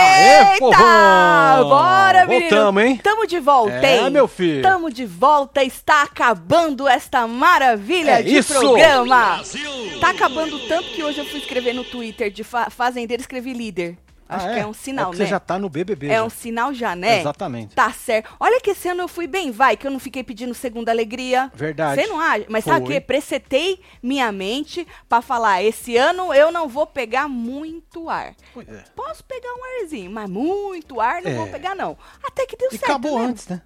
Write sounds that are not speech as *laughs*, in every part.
Eita! Bora, menino! Voltamos, hein? Tamo de volta, É, hein? meu filho. Tamo de volta, está acabando esta maravilha É de isso! programa. Tá acabando tanto que hoje eu fui escrever no Twitter de fa fazendeiro, escrevi líder. Acho Ah, que é um sinal, porque né? Você já tá no BBB. É já. um sinal já, né? Exatamente. Tá certo. Olha que esse ano eu fui bem, vai, que eu não fiquei pedindo segunda alegria. Verdade. Você não acha? Mas sabe o Foi. quê? Precetei minha mente pra falar, esse ano eu não vou pegar muito ar. Pois é. Posso pegar um arzinho, mas muito ar não É. vou pegar não. Até que deu E certo, acabou né? antes, né?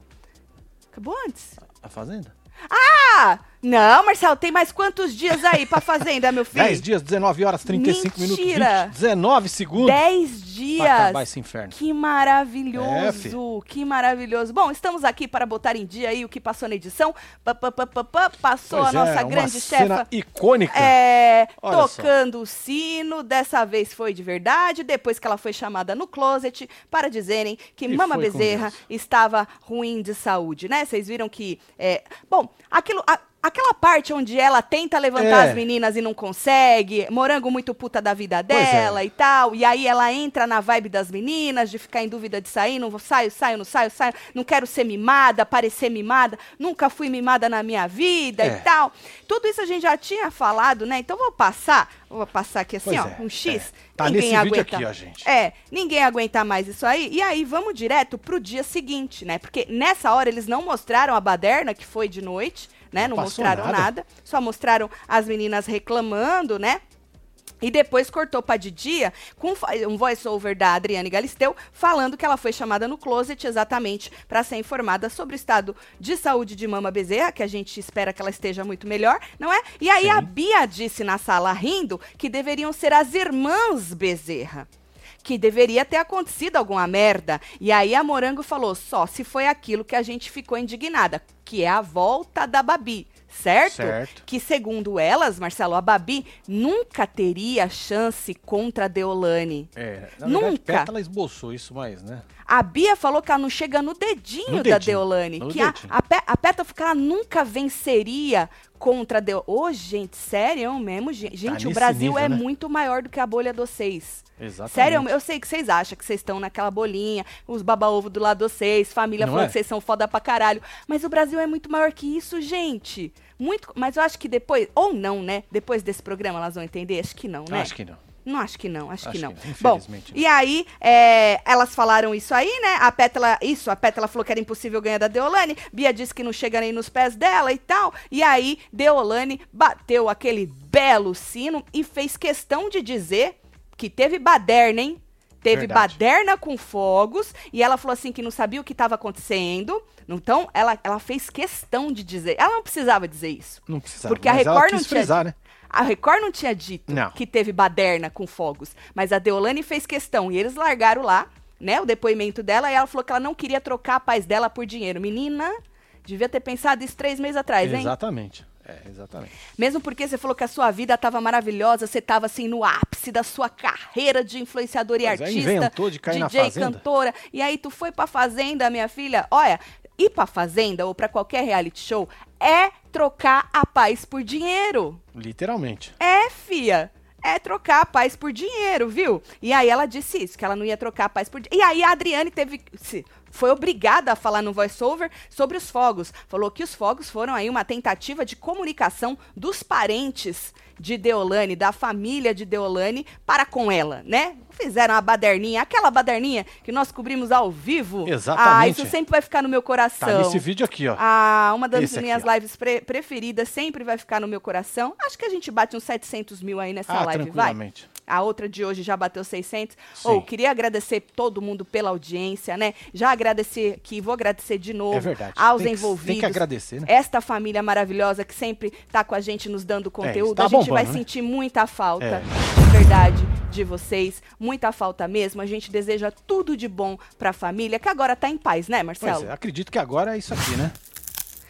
Acabou antes? A Fazenda? Ah! Não, Marcelo, tem mais quantos dias aí pra fazenda, meu *laughs* filho? 10 dias, 19 horas, 35 minutos, Mentira. 20, 19 segundos. 10 dias. Pra acabar esse inferno. Que É, maravilhoso, que maravilhoso. Bom, estamos aqui para botar em dia aí o que passou na edição. Passou Pois a nossa é, uma grande cena chefa. icônica. É, Olha só. tocando o sino, dessa vez foi de verdade, depois que ela foi chamada no closet para dizerem que E Mama Bezerra estava ruim de saúde, né? Vocês viram que, é, bom, aquilo, a- aquela parte onde ela tenta levantar É. as meninas e não consegue, morango muito puta da vida é. dela e tal, e aí ela entra na vibe das meninas, de ficar em dúvida de sair, não vou, saio, saio, não saio, saio, não quero ser mimada, parecer mimada, nunca fui mimada na minha vida É. e tal. Tudo isso a gente já tinha falado, né? Então vou passar, vou passar aqui assim, Pois ó, é, um X. é. Tá ninguém aguenta. aqui, ó, gente. É, ninguém aguenta mais isso aí. E aí vamos direto pro dia seguinte, né? Porque nessa hora eles não mostraram a baderna, que foi de noite, né? Não passou mostraram nada. nada. Só mostraram as meninas reclamando, né? E depois cortou pra de dia com um voice-over da Adriane Galisteu falando que ela foi chamada no closet exatamente para ser informada sobre o estado de saúde de Mama Bezerra, que a gente espera que ela esteja muito melhor, não é? E aí Sim. a Bia disse na sala rindo que deveriam ser as irmãs Bezerra. Que deveria ter acontecido alguma merda. E aí a Morango falou: só se foi aquilo que a gente ficou indignada, que é a volta da Babi. Certo? Certo. que segundo elas, Marcelo, a Babi nunca teria chance contra a Deolane. É, na verdade, Nunca. Pétala esboçou isso mais, né? A Bia falou que ela não chega no dedinho, No da dedinho, Deolane. que a, dedinho. a, Pe- a Pétala falou que ela nunca venceria contra a Deolane. Ô, gente, sério mesmo? Gente, Gente, o nesse Brasil nível, é né? muito maior do que a bolha dos seis. Exatamente. Sério, eu sei que vocês acham que vocês estão naquela bolinha, os baba-ovo do lado de vocês, família Não falando é? que vocês são foda pra caralho. Mas o Brasil é muito maior que isso, gente. Muito. Mas eu acho que depois, ou não, né? Depois desse programa elas vão entender? Acho que não, né? Acho que não. Não, acho que não, acho, Acho que não. que Bom, não. e aí, é, elas falaram isso aí, né? A Pétala, isso, a Pétala falou que era impossível ganhar da Deolane. Bia disse que não chega nem nos pés dela e tal. E aí, Deolane bateu aquele belo sino e fez questão de dizer que teve baderna, hein? Teve Verdade. baderna com fogos e ela falou assim que não sabia o que estava acontecendo. Então, ela, ela fez questão de dizer. Ela não precisava dizer isso. Não precisava. Porque a Record não tinha frisar, né? A Record não tinha dito Não. que teve baderna com fogos, mas a Deolane fez questão e eles largaram lá, né, o depoimento dela e ela falou que ela não queria trocar a paz dela por dinheiro. Menina, devia ter pensado isso três meses atrás, hein? Exatamente. É, exatamente. Mesmo porque você falou que a sua vida estava maravilhosa, você estava assim no ápice da sua carreira de influenciadora e é, artista, inventou de cair na DJ, Fazenda. cantora, e aí tu foi pra fazenda, minha filha. Olha, ir pra fazenda ou pra qualquer reality show é trocar a paz por dinheiro. Literalmente. É, fia. É trocar a paz por dinheiro, viu? E aí ela disse isso, que ela não ia trocar a paz por dinheiro. E aí a Adriane teve. se- Foi obrigada a falar no voiceover sobre os fogos. Falou que os fogos foram aí uma tentativa de comunicação dos parentes de Deolane, da família de Deolane, para com ela, né? Fizeram a baderninha, aquela baderninha que nós cobrimos ao vivo. Ah, Exatamente. isso sempre vai ficar no meu coração. Tá nesse vídeo aqui, ó. Ah, uma das Esse aqui, minhas ó. lives pre- preferidas sempre vai ficar no meu coração. Acho que a gente bate uns 700 mil aí nessa ah, live, vai. A outra de hoje já bateu 600. Sim. Ou queria agradecer todo mundo pela audiência, né? Já agradecer aqui, vou agradecer de novo É verdade. aos Tem que- envolvidos. tem que agradecer, né? Esta família maravilhosa que sempre tá com a gente nos dando conteúdo. tá a gente bombando, vai né? sentir muita falta, É. de verdade, de vocês. Muita falta mesmo. A gente deseja tudo de bom pra família, que agora tá em paz, né, Marcelo? Pois é, acredito que agora é isso aqui, né?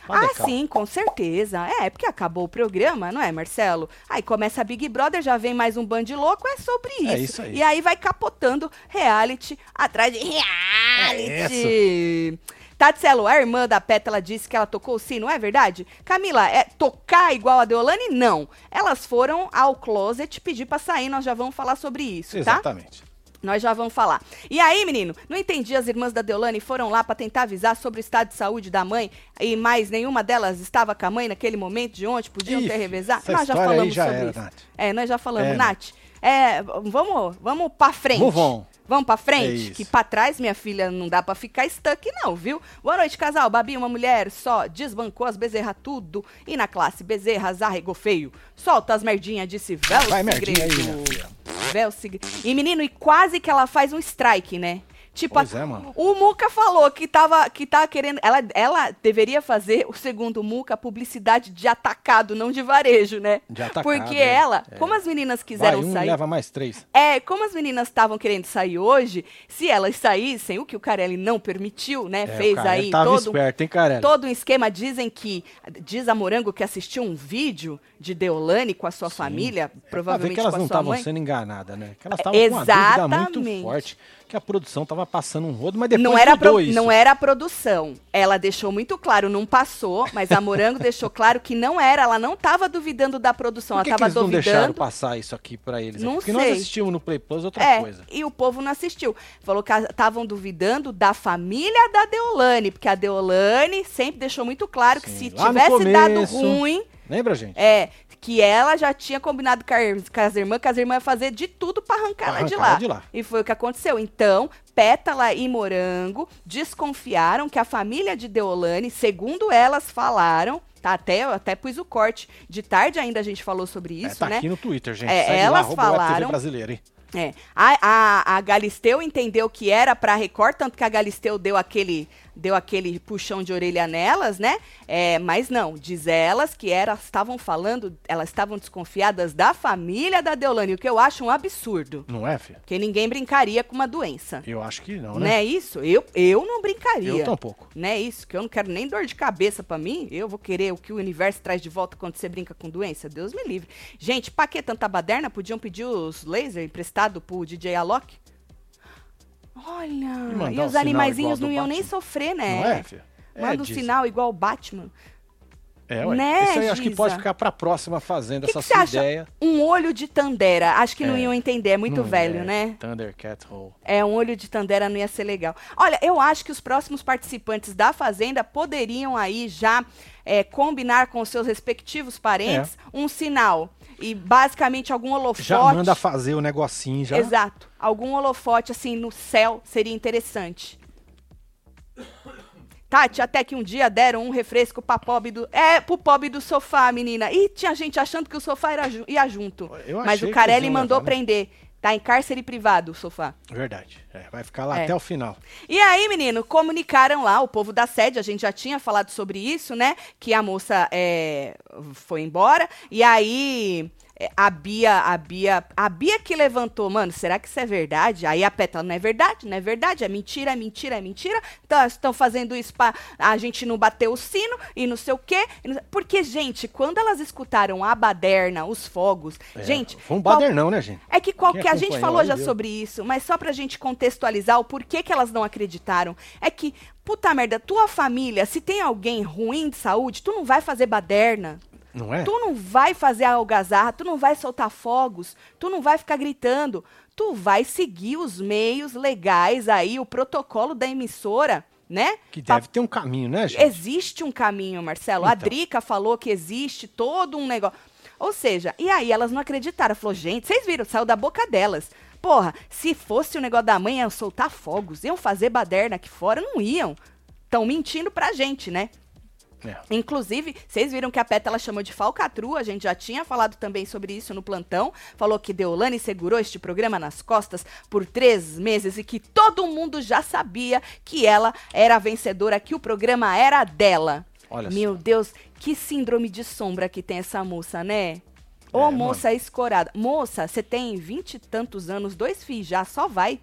Pode Ah, calma. sim, com certeza. É, porque acabou o programa, não é, Marcelo? Aí começa a Big Brother, já vem mais um bando de louco, é sobre isso. É isso aí. E aí vai capotando reality atrás de reality. reality. Tatselo, a irmã da Pétala disse que ela tocou o sino, é verdade? Camila, é tocar igual a Deolane? Não. Elas foram ao closet pedir pra sair, nós já vamos falar sobre isso, tá? Exatamente. Nós já vamos falar. E aí, menino, não entendi, as irmãs da Deolane foram lá para tentar avisar sobre o estado de saúde da mãe e mais nenhuma delas estava com a mãe naquele momento de ontem, podiam Ih, ter revezado. Nós já falamos já sobre era, isso. Nath. É, nós já falamos, É, Nath. É, vamos, vamos pra frente. On. Vamos pra É frente? isso. que pra trás, minha filha, não dá pra ficar stuck, não, viu? Boa noite, casal. Babi, uma mulher só desbancou as bezerras tudo. E na classe, bezerras arregou feio. Solta as merdinhas, disse Véu Vai, merdinha aí, Segredo. minha filha. Véu Segredo. E menino, e quase que ela faz um strike, né? Tipo, Pois a- é, mano. o Muca falou que tava, que tava querendo. Ela, ela deveria fazer, o segundo Muca, publicidade de atacado, não de varejo, né? De atacado, Porque é. ela, É. como as meninas quiseram Vai, um sair. leva mais três. É, como as meninas estavam querendo sair hoje, se elas saíssem, o que o Carelli não permitiu, né? É, fez o aí todo, esperto, hein, Carelli? todo um esquema. Dizem que. Diz a Morango que assistiu um vídeo de Deolane com a sua família, É pra ver provavelmente que elas não estavam sendo enganadas, né? Que elas estavam com uma dúvida muito forte, que a produção tava passando um rodo, mas depois Não era, pro- isso. não era a produção. Ela deixou muito claro, não passou, mas a Morango *laughs* deixou claro que não era. Ela não estava duvidando da produção, Por que, ela que estava eles não deixaram duvidando. passar isso aqui pra eles? Não Porque sei. nós assistimos no Play Plus outra É, coisa. e o povo não assistiu. Falou que estavam duvidando da família da Deolane, porque a Deolane sempre deixou muito claro que Sim, se lá no tivesse dado começo. ruim, Lembra, gente? é, que ela já tinha combinado com, as irmãs, que as irmãs iam fazer de tudo para arrancar Pra ela de arrancar lá. ela de lá. E foi o que aconteceu. Então, Pétala e Morango desconfiaram que a família de Deolane, segundo elas falaram, tá? Até, eu até pus o corte. De tarde ainda a gente falou sobre É, isso, tá né? aqui no Twitter, gente. É, Segue lá, elas TV falaram- brasileira, hein? É. A, a, a Galisteu entendeu que era pra Record, tanto que a Galisteu deu aquele, deu aquele puxão de orelha nelas, né? É, mas não, diz elas que elas estavam falando, elas estavam desconfiadas da família da Deolane, o que eu acho um absurdo. Não é, filho? Porque ninguém brincaria com uma doença. Eu acho que não, Não né? é isso? Eu, eu não brincaria. Eu tampouco. Não é isso? Que eu não quero nem dor de cabeça pra mim. Eu vou querer o que o universo traz de volta quando você brinca com doença? Deus me livre. Gente, pra que tanta baderna? Podiam pedir os laser emprestado pro DJ Alok? Olha, e um os sinal animaizinhos não iam nem sofrer, né? Não é, filho? É, Manda um sinal igual o Batman. É, ué. Né, Isso aí acho que pode ficar pra próxima fazenda, que essa que sua acha? ideia. Um olho de Tandera. Acho que não É. iam entender, é muito Não velho, é. né? Thundercat Hole. É, um olho de Tandera não ia ser legal. Olha, eu acho que os próximos participantes da Fazenda poderiam aí já é, combinar com os seus respectivos parentes um sinal. E basicamente algum holofote. Já manda fazer o negocinho, já. Exato. Algum holofote assim no céu seria interessante. Tati, até que um dia deram um refresco pra pobre do. É, pro pobre do sofá, menina. E tinha gente achando que o sofá era ju- ia junto. Eu Mas o Carelli mandou levar, né? Tá em cárcere privado o sofá. Verdade. É, vai ficar lá É. até o final. E aí, menino, comunicaram lá, o povo da sede, a gente já tinha falado sobre isso, né? Que a moça é, foi embora. E aí, a Bia, a Bia, a Bia que levantou, mano, será que isso é verdade? Aí a Pétala, não é verdade, não é verdade, é mentira, é mentira, é mentira. Então, estão fazendo isso pra a gente não bater o sino e não sei o quê. Porque, gente, quando elas escutaram a baderna, os fogos, É, gente... Foi um qual- badernão, né, gente? é que qualquer. A gente falou já sobre isso, mas só pra gente contextualizar o porquê que elas não acreditaram. É que, puta merda, tua família, se tem alguém ruim de saúde, tu não vai fazer baderna. Não é? Tu não vai fazer a algazarra, tu não vai soltar fogos, tu não vai ficar gritando. Tu vai seguir os meios legais aí, o protocolo da emissora, né? Que Pra deve ter um caminho, né, gente? Existe um caminho, Marcelo. A Então. Drica falou que existe todo um negócio. Ou seja, e aí elas não acreditaram. Falou, gente, vocês viram, saiu da boca delas. Porra, se fosse o negócio da mãe, iam soltar fogos, iam fazer baderna aqui fora, não iam. Estão mentindo pra gente, né? É. Inclusive, vocês viram que a Pétala chamou de falcatrua, a gente já tinha falado também sobre isso no plantão. Falou que Deolane segurou este programa nas costas por três meses e que todo mundo já sabia que ela era a vencedora, que o programa era dela. Olha Meu só. Deus, que síndrome de sombra que tem essa moça, né? Ô, É, moça escorada. Moça, você tem vinte e tantos anos, dois filhos já, só vai.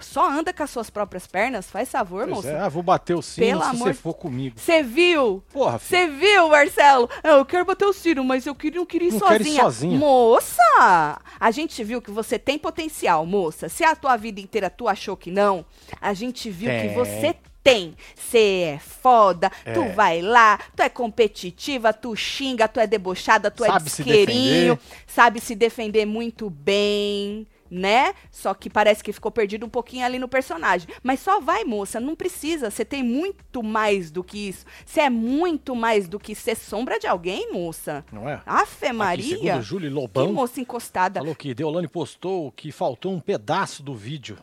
Só anda com as suas próprias pernas, faz favor, Pois moça. é, ah, vou bater o sino Pelo se amor- você for comigo. Você viu? Porra. Você viu, Marcelo? Ah, Eu quero bater o Ciro, mas eu queria, não queria ir Não sozinha. quero ir sozinha. Moça! A gente viu que você tem potencial, moça. Se a tua vida inteira tu achou que não, a gente viu que Tem. você tem. Você é foda, tu É. vai lá, tu é competitiva, tu xinga, tu é debochada, tu é Sabe se disqueirinho, sabe se defender muito bem. Né? Só que parece que ficou perdido um pouquinho ali no personagem. Mas só vai, moça, não precisa. Você tem muito mais do que isso. Você é muito mais do que ser sombra de alguém, moça. Não é? Afe Aqui, Maria. segundo Júlio Que Lobão, moça encostada. falou que Deolane postou que faltou um pedaço do vídeo.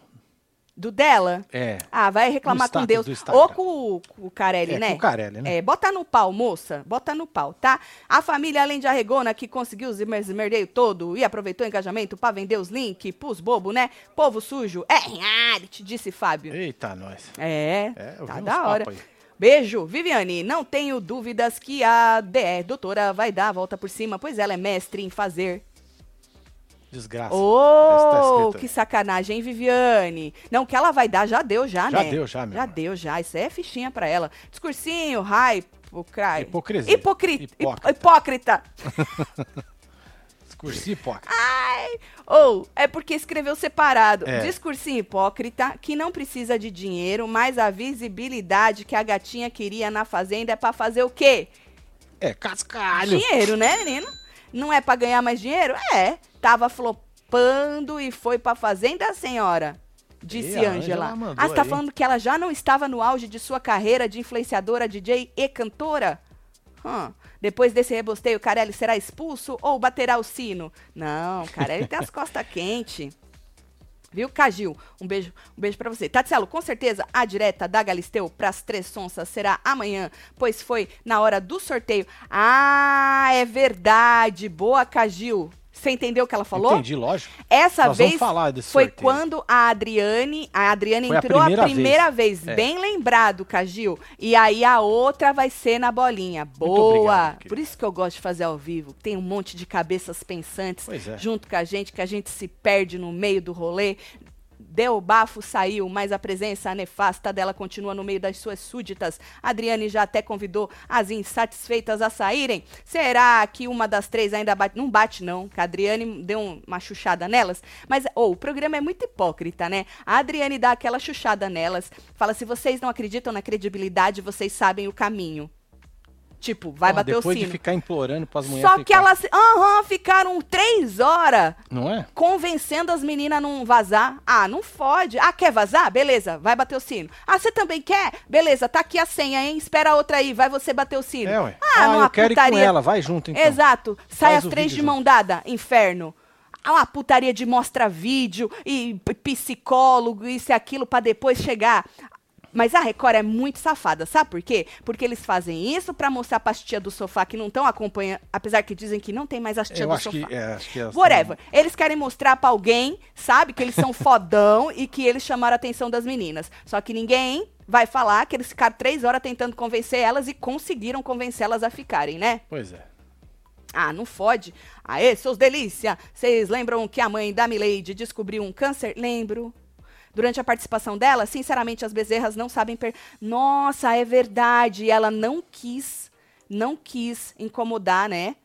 Do dela? É. Ah, vai reclamar com Deus. Ou com, o- com o Carelli, É, né? com o Carelli, né? É, bota no pau, moça. Bota no pau, tá? A família, além de arregona, que conseguiu os esmerdeio todo e aproveitou o engajamento pra vender os links pros bobo, né? Povo sujo. É reality, disse Fábio. Eita, nós. É, É, tá da hora. aí. Beijo, Viviane. Não tenho dúvidas que a DR, doutora, vai dar a volta por cima, pois ela é mestre em fazer. Desgraça. Essa tá que sacanagem, hein, Viviane? Não, que ela vai dar, já deu, já, Já né? deu, já, meu Já deu, já. Isso é fichinha pra ela. Discursinho, hype, o crai. Hipocrisia. Hipocri- Hipócrita. hip- Hipócrita. *laughs* Discurso hipócrita. Ai, ou é porque escreveu separado. É. Discursinho hipócrita que não precisa de dinheiro, mas a visibilidade que a gatinha queria na fazenda é pra fazer o quê? É, cascalho. Dinheiro, né, menino? Não é pra ganhar mais dinheiro? É. Tava flopando e foi pra fazenda, senhora. Disse E a Ângela. Ângela mandou Ah, você tá aí. falando que ela já não estava no auge de sua carreira de influenciadora, DJ e cantora? Hum. Depois desse rebosteio, Carelli será expulso ou baterá o sino? Não, Carelli tem as *laughs* costas quentes. Viu, Cagil? Um beijo, um beijo para você. Tatselo, com certeza a direta da Galisteu pras três sonsas será amanhã, pois foi na hora do sorteio. Ah, é verdade. Boa, Cagil. Você entendeu o que ela falou? Entendi, lógico. Essa Nós vez foi sorteio. quando a Adriane, a Adriane Foi a entrou a primeira primeira, vez. vez, É. bem lembrado, Cagil. E aí a outra vai ser na bolinha. Boa. obrigado. Por isso que eu gosto de fazer ao vivo. Tem um monte de cabeças pensantes é. junto com a gente, que a gente se perde no meio do rolê. Deu bafo, saiu, mas a presença nefasta dela continua no meio das suas súditas. Adriane já até convidou as insatisfeitas a saírem. Será que uma das três ainda bate? Não bate, não, que a Adriane deu um- uma chuchada nelas. Mas, ô, o programa é muito hipócrita, né? A Adriane dá aquela chuchada nelas, fala: se vocês não acreditam na credibilidade, vocês sabem o caminho. Tipo, vai Porra, bater o Depois sino. de ficar implorando pras mulheres Só que ficar- elas, aham, ficaram três horas Não é? convencendo as meninas a não vazar. Ah, não fode. Ah, quer vazar? Beleza, vai bater o sino. Ah, você também quer? Beleza, tá aqui a senha, hein? Espera a outra aí, vai você bater o sino. É, ué. Ah, numa eu quero ir com putaria. ela. Vai junto, então. Exato. Sai Faz três de mão dada, inferno. Ah, uma putaria de mostra vídeo e psicólogo, isso e aquilo, pra depois chegar. Mas a Record é muito safada, sabe por quê? Porque eles fazem isso pra mostrar pras tia do sofá que não estão acompanhando, apesar que dizem que não tem mais as tia Eu do acho sofá. que, é, acho que elas Whatever. Eles querem mostrar pra alguém, sabe, que eles são *laughs* fodão e que eles chamaram a atenção das meninas. Só que ninguém vai falar que eles ficaram três horas tentando convencer elas e conseguiram convencê-las a ficarem, né? Pois é. Ah, não fode. Aê, seus delícia. Vocês lembram que a mãe da Milady descobriu um câncer? Lembro. Durante a participação dela, sinceramente, as bezerras não sabem per... Nossa, é verdade. Ela não quis, não quis incomodar, né?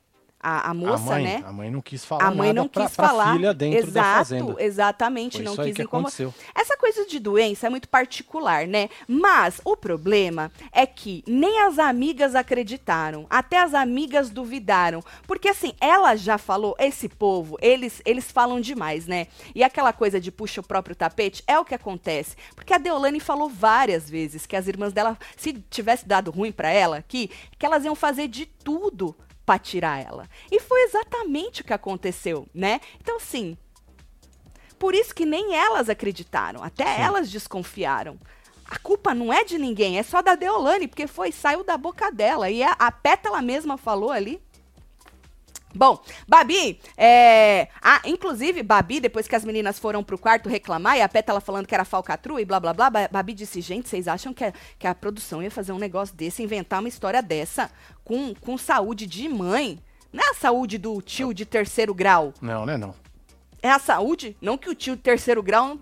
A, a moça, a mãe, né? A mãe não quis falar A mãe não pra, quis pra falar. filha dentro Exato, da fazenda. exatamente, Foi não quis incomodar. aconteceu. Essa coisa de doença é muito particular, né? Mas o problema é que nem as amigas acreditaram, até as amigas duvidaram, porque assim, ela já falou, esse povo, eles eles falam demais, né? E aquela coisa de puxa o próprio tapete é o que acontece, porque a Deolane falou várias vezes que as irmãs dela, se tivesse dado ruim pra ela aqui, que elas iam fazer de tudo pra tirar ela. E foi exatamente o que aconteceu, né? Então assim, por isso que nem elas acreditaram, até Sim. elas desconfiaram. A culpa não é de ninguém, é só da Deolane, porque foi saiu da boca dela e a, a Pétala mesma falou ali. Bom, Babi, é... Ah, inclusive, Babi, depois que as meninas foram pro quarto reclamar, e a Pétala falando que era falcatrua e blá blá blá, Ba- Babi disse, gente, vocês acham que a, que a produção ia fazer um negócio desse, inventar uma história dessa com, com saúde de mãe? Não é a saúde do tio de terceiro grau. Não, né, não. É a saúde? Não que o tio de terceiro grau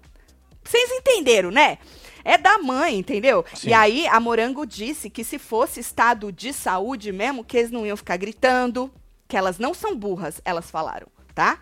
Vocês entenderam, né? É da mãe, entendeu? Sim. E aí a Morango disse que se fosse estado de saúde mesmo, que eles não iam ficar gritando, que elas não são burras, elas falaram, tá?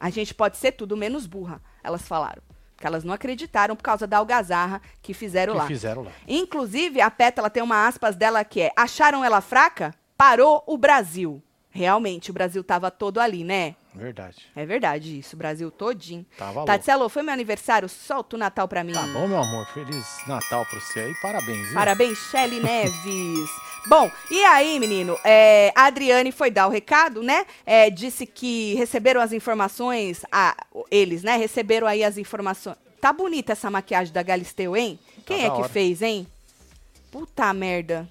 A gente pode ser tudo menos burra, elas falaram. Que elas não acreditaram por causa da algazarra que fizeram que lá. fizeram lá. Inclusive, a Pétala tem uma aspas dela que é: acharam ela fraca? Parou o Brasil. Realmente, o Brasil tava todo ali, né? Verdade. É verdade isso, o Brasil todinho. Tava alô, foi meu aniversário? Solta o Natal pra mim. Tá bom, meu amor. Feliz Natal pra você aí. Parabéns, viu? Parabéns, Shelly Neves. *laughs* Bom, e aí, menino, é, a Adriane foi dar o recado, né? É, disse que receberam as informações, a, eles, né? Receberam aí as informações. Tá bonita essa maquiagem da Galisteu, hein? Quem Tá é da que hora. fez, hein? Puta merda.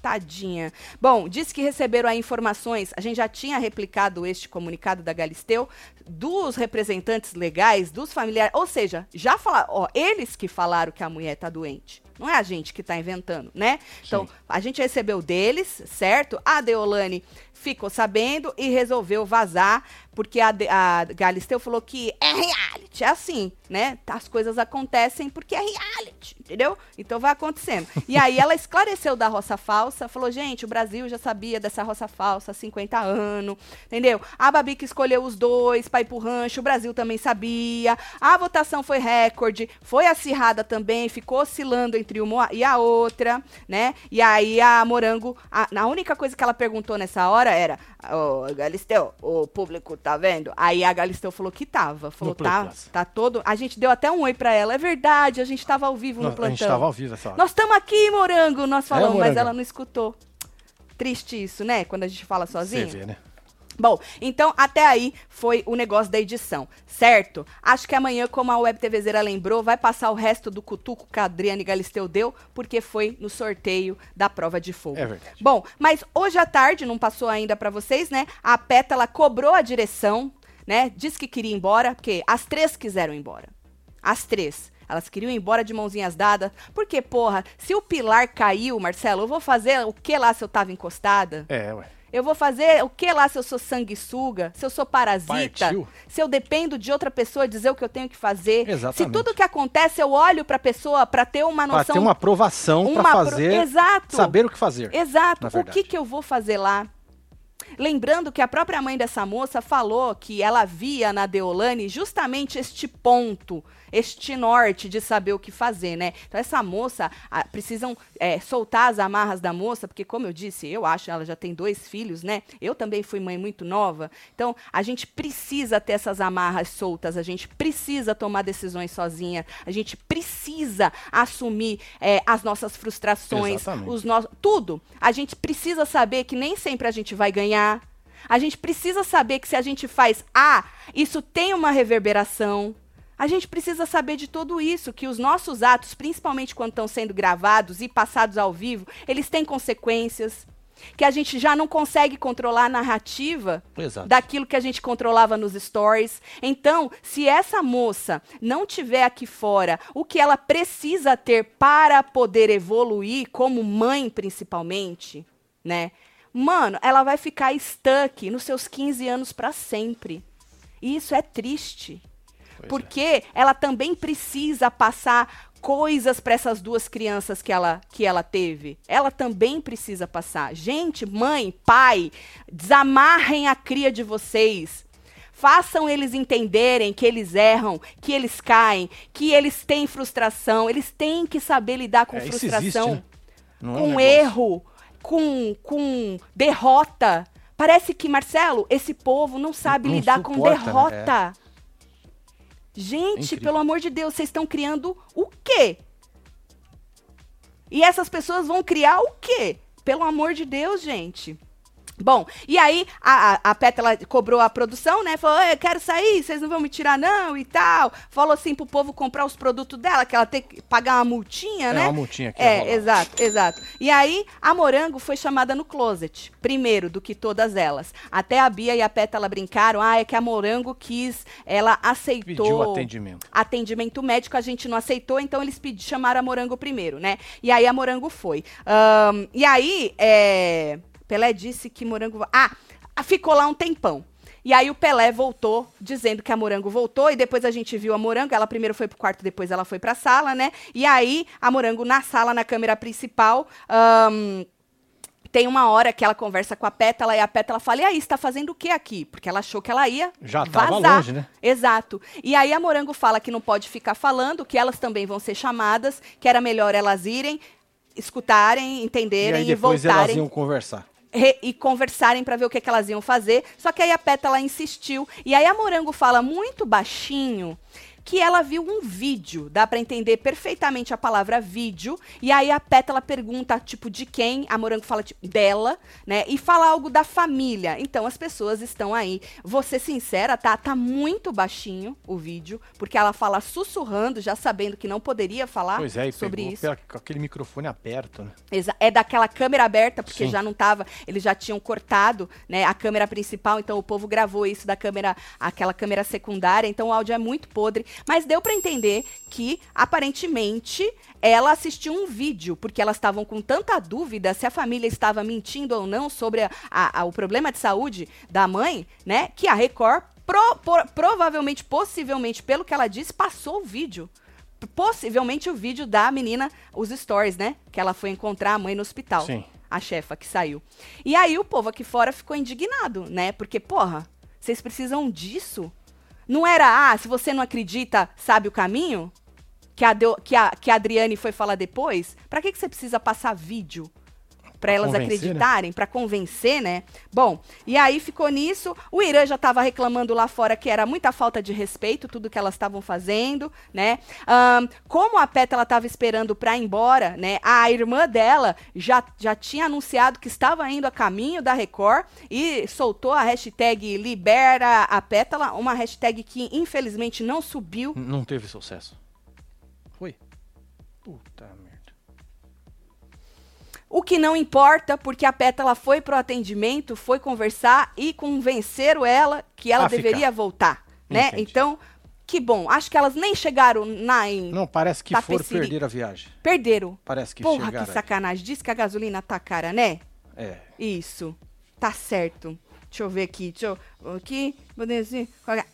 Tadinha. Bom, disse que receberam aí informações. A gente já tinha replicado este comunicado da Galisteu dos representantes legais, dos familiares. Ou seja, já falaram, ó, eles que falaram que a mulher tá doente. Não é a gente que tá inventando, né? Então, Sim. a gente recebeu deles, certo? A Deolane ficou sabendo e resolveu vazar, porque a, De- a Galisteu falou que é reality, é assim, né? As coisas acontecem porque é reality, entendeu? Então vai acontecendo. E aí ela esclareceu da roça falsa, falou, gente, o Brasil já sabia dessa roça falsa há 50 anos, entendeu? A Babi que escolheu os dois pra ir pro rancho, o Brasil também sabia. A votação foi recorde, foi acirrada também, ficou oscilando entre uma e a outra, né? E aí a Morango, a, a única coisa que ela perguntou nessa hora era, ô Galisteu, o público tá vendo? Aí a Galisteu falou que tava, falou, Play tá, tá todo, a gente deu até um oi pra ela, é verdade, a gente tava ao vivo no Não, a plantão. gente tava ao vivo essa hora. Nós estamos aqui, Morango, nós falamos, mas Morango? ela não escutou. Triste isso, né? Quando a gente fala Você sozinho. vê, né? Bom, então até aí foi o negócio da edição, certo? Acho que amanhã, como a Web TVzeira lembrou, vai passar o resto do cutuco que a Adriane Galisteu deu, porque foi no sorteio da prova de fogo. É verdade. Bom, mas hoje à tarde, não passou ainda pra vocês, né? A Pétala cobrou a direção, né? Disse que queria ir embora, porque as três quiseram ir embora. As três. Elas queriam ir embora de mãozinhas dadas. Porque, porra, se o pilar caiu, Marcelo, eu vou fazer o que lá se eu tava encostada? É, ué. Eu vou fazer o que lá se eu sou sanguessuga, se eu sou parasita, Partiu. se eu dependo de outra pessoa dizer o que eu tenho que fazer. Exatamente. Se tudo que acontece eu olho pra pessoa pra ter uma noção. ter uma aprovação uma pra pro- fazer. Exato. Saber o que fazer. Exato. O que, que eu vou fazer lá? Lembrando que a própria mãe dessa moça falou que ela via na Deolane justamente este ponto, este norte de saber o que fazer, né? Então essa moça, ah, precisam é, soltar as amarras da moça, porque como eu disse, eu acho, ela já tem dois filhos, né? Eu também fui mãe muito nova. Então a gente precisa ter essas amarras soltas, a gente precisa tomar decisões sozinha, a gente precisa assumir é, as nossas frustrações, Exatamente. os nossos, tudo. A gente precisa saber que nem sempre a gente vai ganhar. A gente precisa saber que se a gente faz A, isso tem uma reverberação. A gente precisa saber de tudo isso, que os nossos atos, principalmente quando estão sendo gravados e passados ao vivo, eles têm consequências. Que a gente já não consegue controlar a narrativa Exato. daquilo que a gente controlava nos stories. Então, se essa moça não tiver aqui fora o que ela precisa ter para poder evoluir como mãe, principalmente, né? Mano, ela vai ficar stuck nos seus 15 anos para sempre. E isso é triste. Pois é. porque ela também precisa passar coisas para essas duas crianças que ela, que ela teve. Ela também precisa passar. Gente, mãe, pai, desamarrem a cria de vocês. Façam eles entenderem que eles erram, que eles caem, que eles têm frustração. Eles têm que saber lidar com É, frustração, existe, né? Não é um com erro, com, com derrota. Parece que, Marcelo, esse povo não sabe não lidar com suporta, né? derrota. Gente, incrível. pelo amor de Deus, vocês estão criando o quê? E essas pessoas vão criar o quê? Pelo amor de Deus, gente. Bom, e aí a, a, a Pétala cobrou a produção, né? Falou, "Oi, eu quero sair, vocês não vão me tirar não e tal. Falou assim pro povo comprar os produtos dela, que ela tem que pagar uma multinha, É, né? uma multinha aqui. É, exato, exato. E aí, a Morango foi chamada no closet, primeiro do que todas elas. Até a Bia e a Pétala brincaram, ah, é que a Morango quis, ela aceitou... Pediu atendimento. Atendimento médico, a gente não aceitou, então eles pedi, chamaram a Morango primeiro, né? E aí a Morango foi. Ahn, e aí, é, Pelé disse que Morango... Ah, ficou lá um tempão. E aí o Pelé voltou, dizendo que a Morango voltou, e depois a gente viu a Morango, ela primeiro foi pro quarto, depois ela foi pra sala, né? E aí a Morango na sala, na câmera principal, ahn, tem uma hora que ela conversa com a Pétala e a Pétala fala: E aí, você tá fazendo o que aqui? Porque ela achou que ela ia Já tava vazar. longe, né? Exato. E aí a Morango fala que não pode ficar falando, que elas também vão ser chamadas, que era melhor elas irem, escutarem, E entenderem aí e, depois elas voltarem iam conversar. E conversarem pra ver o que, que elas iam fazer. Só que aí a Pétala insistiu. E aí a Morango fala muito baixinho que ela viu um vídeo. Dá pra entender perfeitamente a palavra vídeo. E aí a Pétala pergunta, tipo, de quem? A Morango fala, tipo, dela, né? E fala algo da família. Então as pessoas estão aí. Vou ser sincera, tá? Tá muito baixinho o vídeo. Porque ela fala sussurrando, já sabendo que não poderia falar Pois é, e sobre pegou isso. pela- com aquele microfone aberto, né? É daquela câmera aberta, porque Sim. já não tava, eles já tinham cortado, né, a câmera principal, então o povo gravou isso da câmera, aquela câmera secundária, então o áudio é muito podre, mas deu pra entender que aparentemente ela assistiu um vídeo, porque elas estavam com tanta dúvida se a família estava mentindo ou não sobre a- a- a- o problema de saúde da mãe, né, que a Record pro- por- provavelmente, possivelmente, pelo que ela disse, passou o vídeo possivelmente o vídeo da menina, os stories, né? Que ela foi encontrar a mãe no hospital. Sim. A chefa que saiu. E aí o povo aqui fora ficou indignado, né? Porque, porra, vocês precisam disso? Não era, ah, se você não acredita, sabe o caminho? Que a, que a, que a Adriane foi falar depois? Pra que, que você precisa passar vídeo? Pra elas convencer, né? acreditarem, pra convencer, né? Bom, e aí ficou nisso. O Irã já tava reclamando lá fora que era muita falta de respeito, tudo que elas estavam fazendo, né? Ahn, como a Pétala tava esperando pra ir embora, né? A irmã dela já, já tinha anunciado que estava indo a caminho da Record e soltou a hashtag Libera a Pétala, uma hashtag que infelizmente não subiu. Não teve sucesso. Foi? Puta merda. O que não importa, porque a Pétala foi pro atendimento, foi conversar e convenceram ela que ela A ficar. deveria voltar, né? Entendi. Então, que bom. Acho que elas nem chegaram na em, Não, parece que Tapeciri. for perder a viagem. perderam. Parece que Porra, chegaram. que sacanagem. Diz que a gasolina tá cara, né? É. Isso. Tá certo. Deixa eu ver aqui. Deixa eu. Aqui.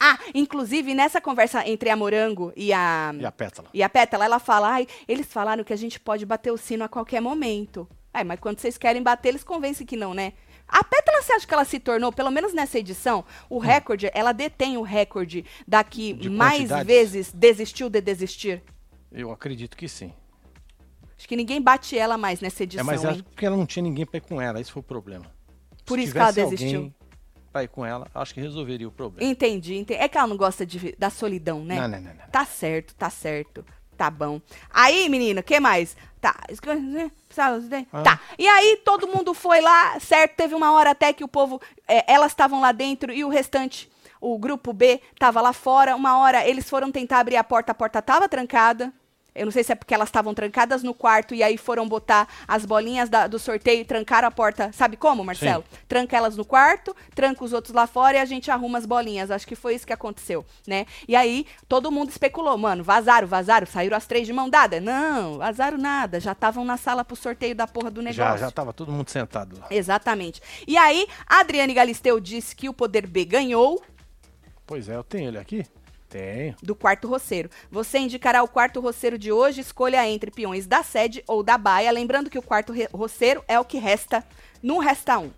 Ah, inclusive nessa conversa entre a Morango e a. E a pétala? E a Pétala, ela fala, ai, eles falaram que a gente pode bater o sino a qualquer momento. Ai, mas quando vocês querem bater, eles convencem que não, né? A Pétala, você acha que ela se tornou, pelo menos nessa edição, o recorde, ela detém o recorde da que Hum. De mais vezes desistiu de desistir? Eu acredito que sim. Acho que ninguém bate ela mais nessa edição, é, mas é hein? porque ela não tinha ninguém pra ir com ela, esse foi o problema. Por Se isso que ela desistiu. alguém Pra ir com ela, acho que resolveria o problema. Entendi, entendi. É que ela não gosta de, da solidão, né? Não, não, não, não. Tá certo, tá certo. Tá bom. Aí, menina, o que mais? Tá. Ah. Tá. E aí, todo mundo foi lá, certo? Teve uma hora até que o povo. é, elas estavam lá dentro e o restante, o grupo B, tava lá fora. Uma hora eles foram tentar abrir a porta, a porta tava trancada. Eu não sei se é porque elas estavam trancadas no quarto e aí foram botar as bolinhas da- do sorteio e trancaram a porta. Sabe como, Marcelo? Tranca elas no quarto, tranca os outros lá fora e a gente arruma as bolinhas. Acho que foi isso que aconteceu, né? E aí todo mundo especulou, mano, vazaram, vazaram, saíram as três de mão dada. Não, vazaram nada, já estavam na sala pro sorteio da porra do negócio. Já, já tava todo mundo sentado lá. Exatamente. E aí, a Adriane Galisteu disse que o Poder B ganhou Pois é, eu tenho ele aqui? Tenho. do quarto roceiro. Você indicará o quarto roceiro de hoje, escolha entre peões da sede ou da baia. Lembrando que o quarto roceiro é o que resta, não resta um.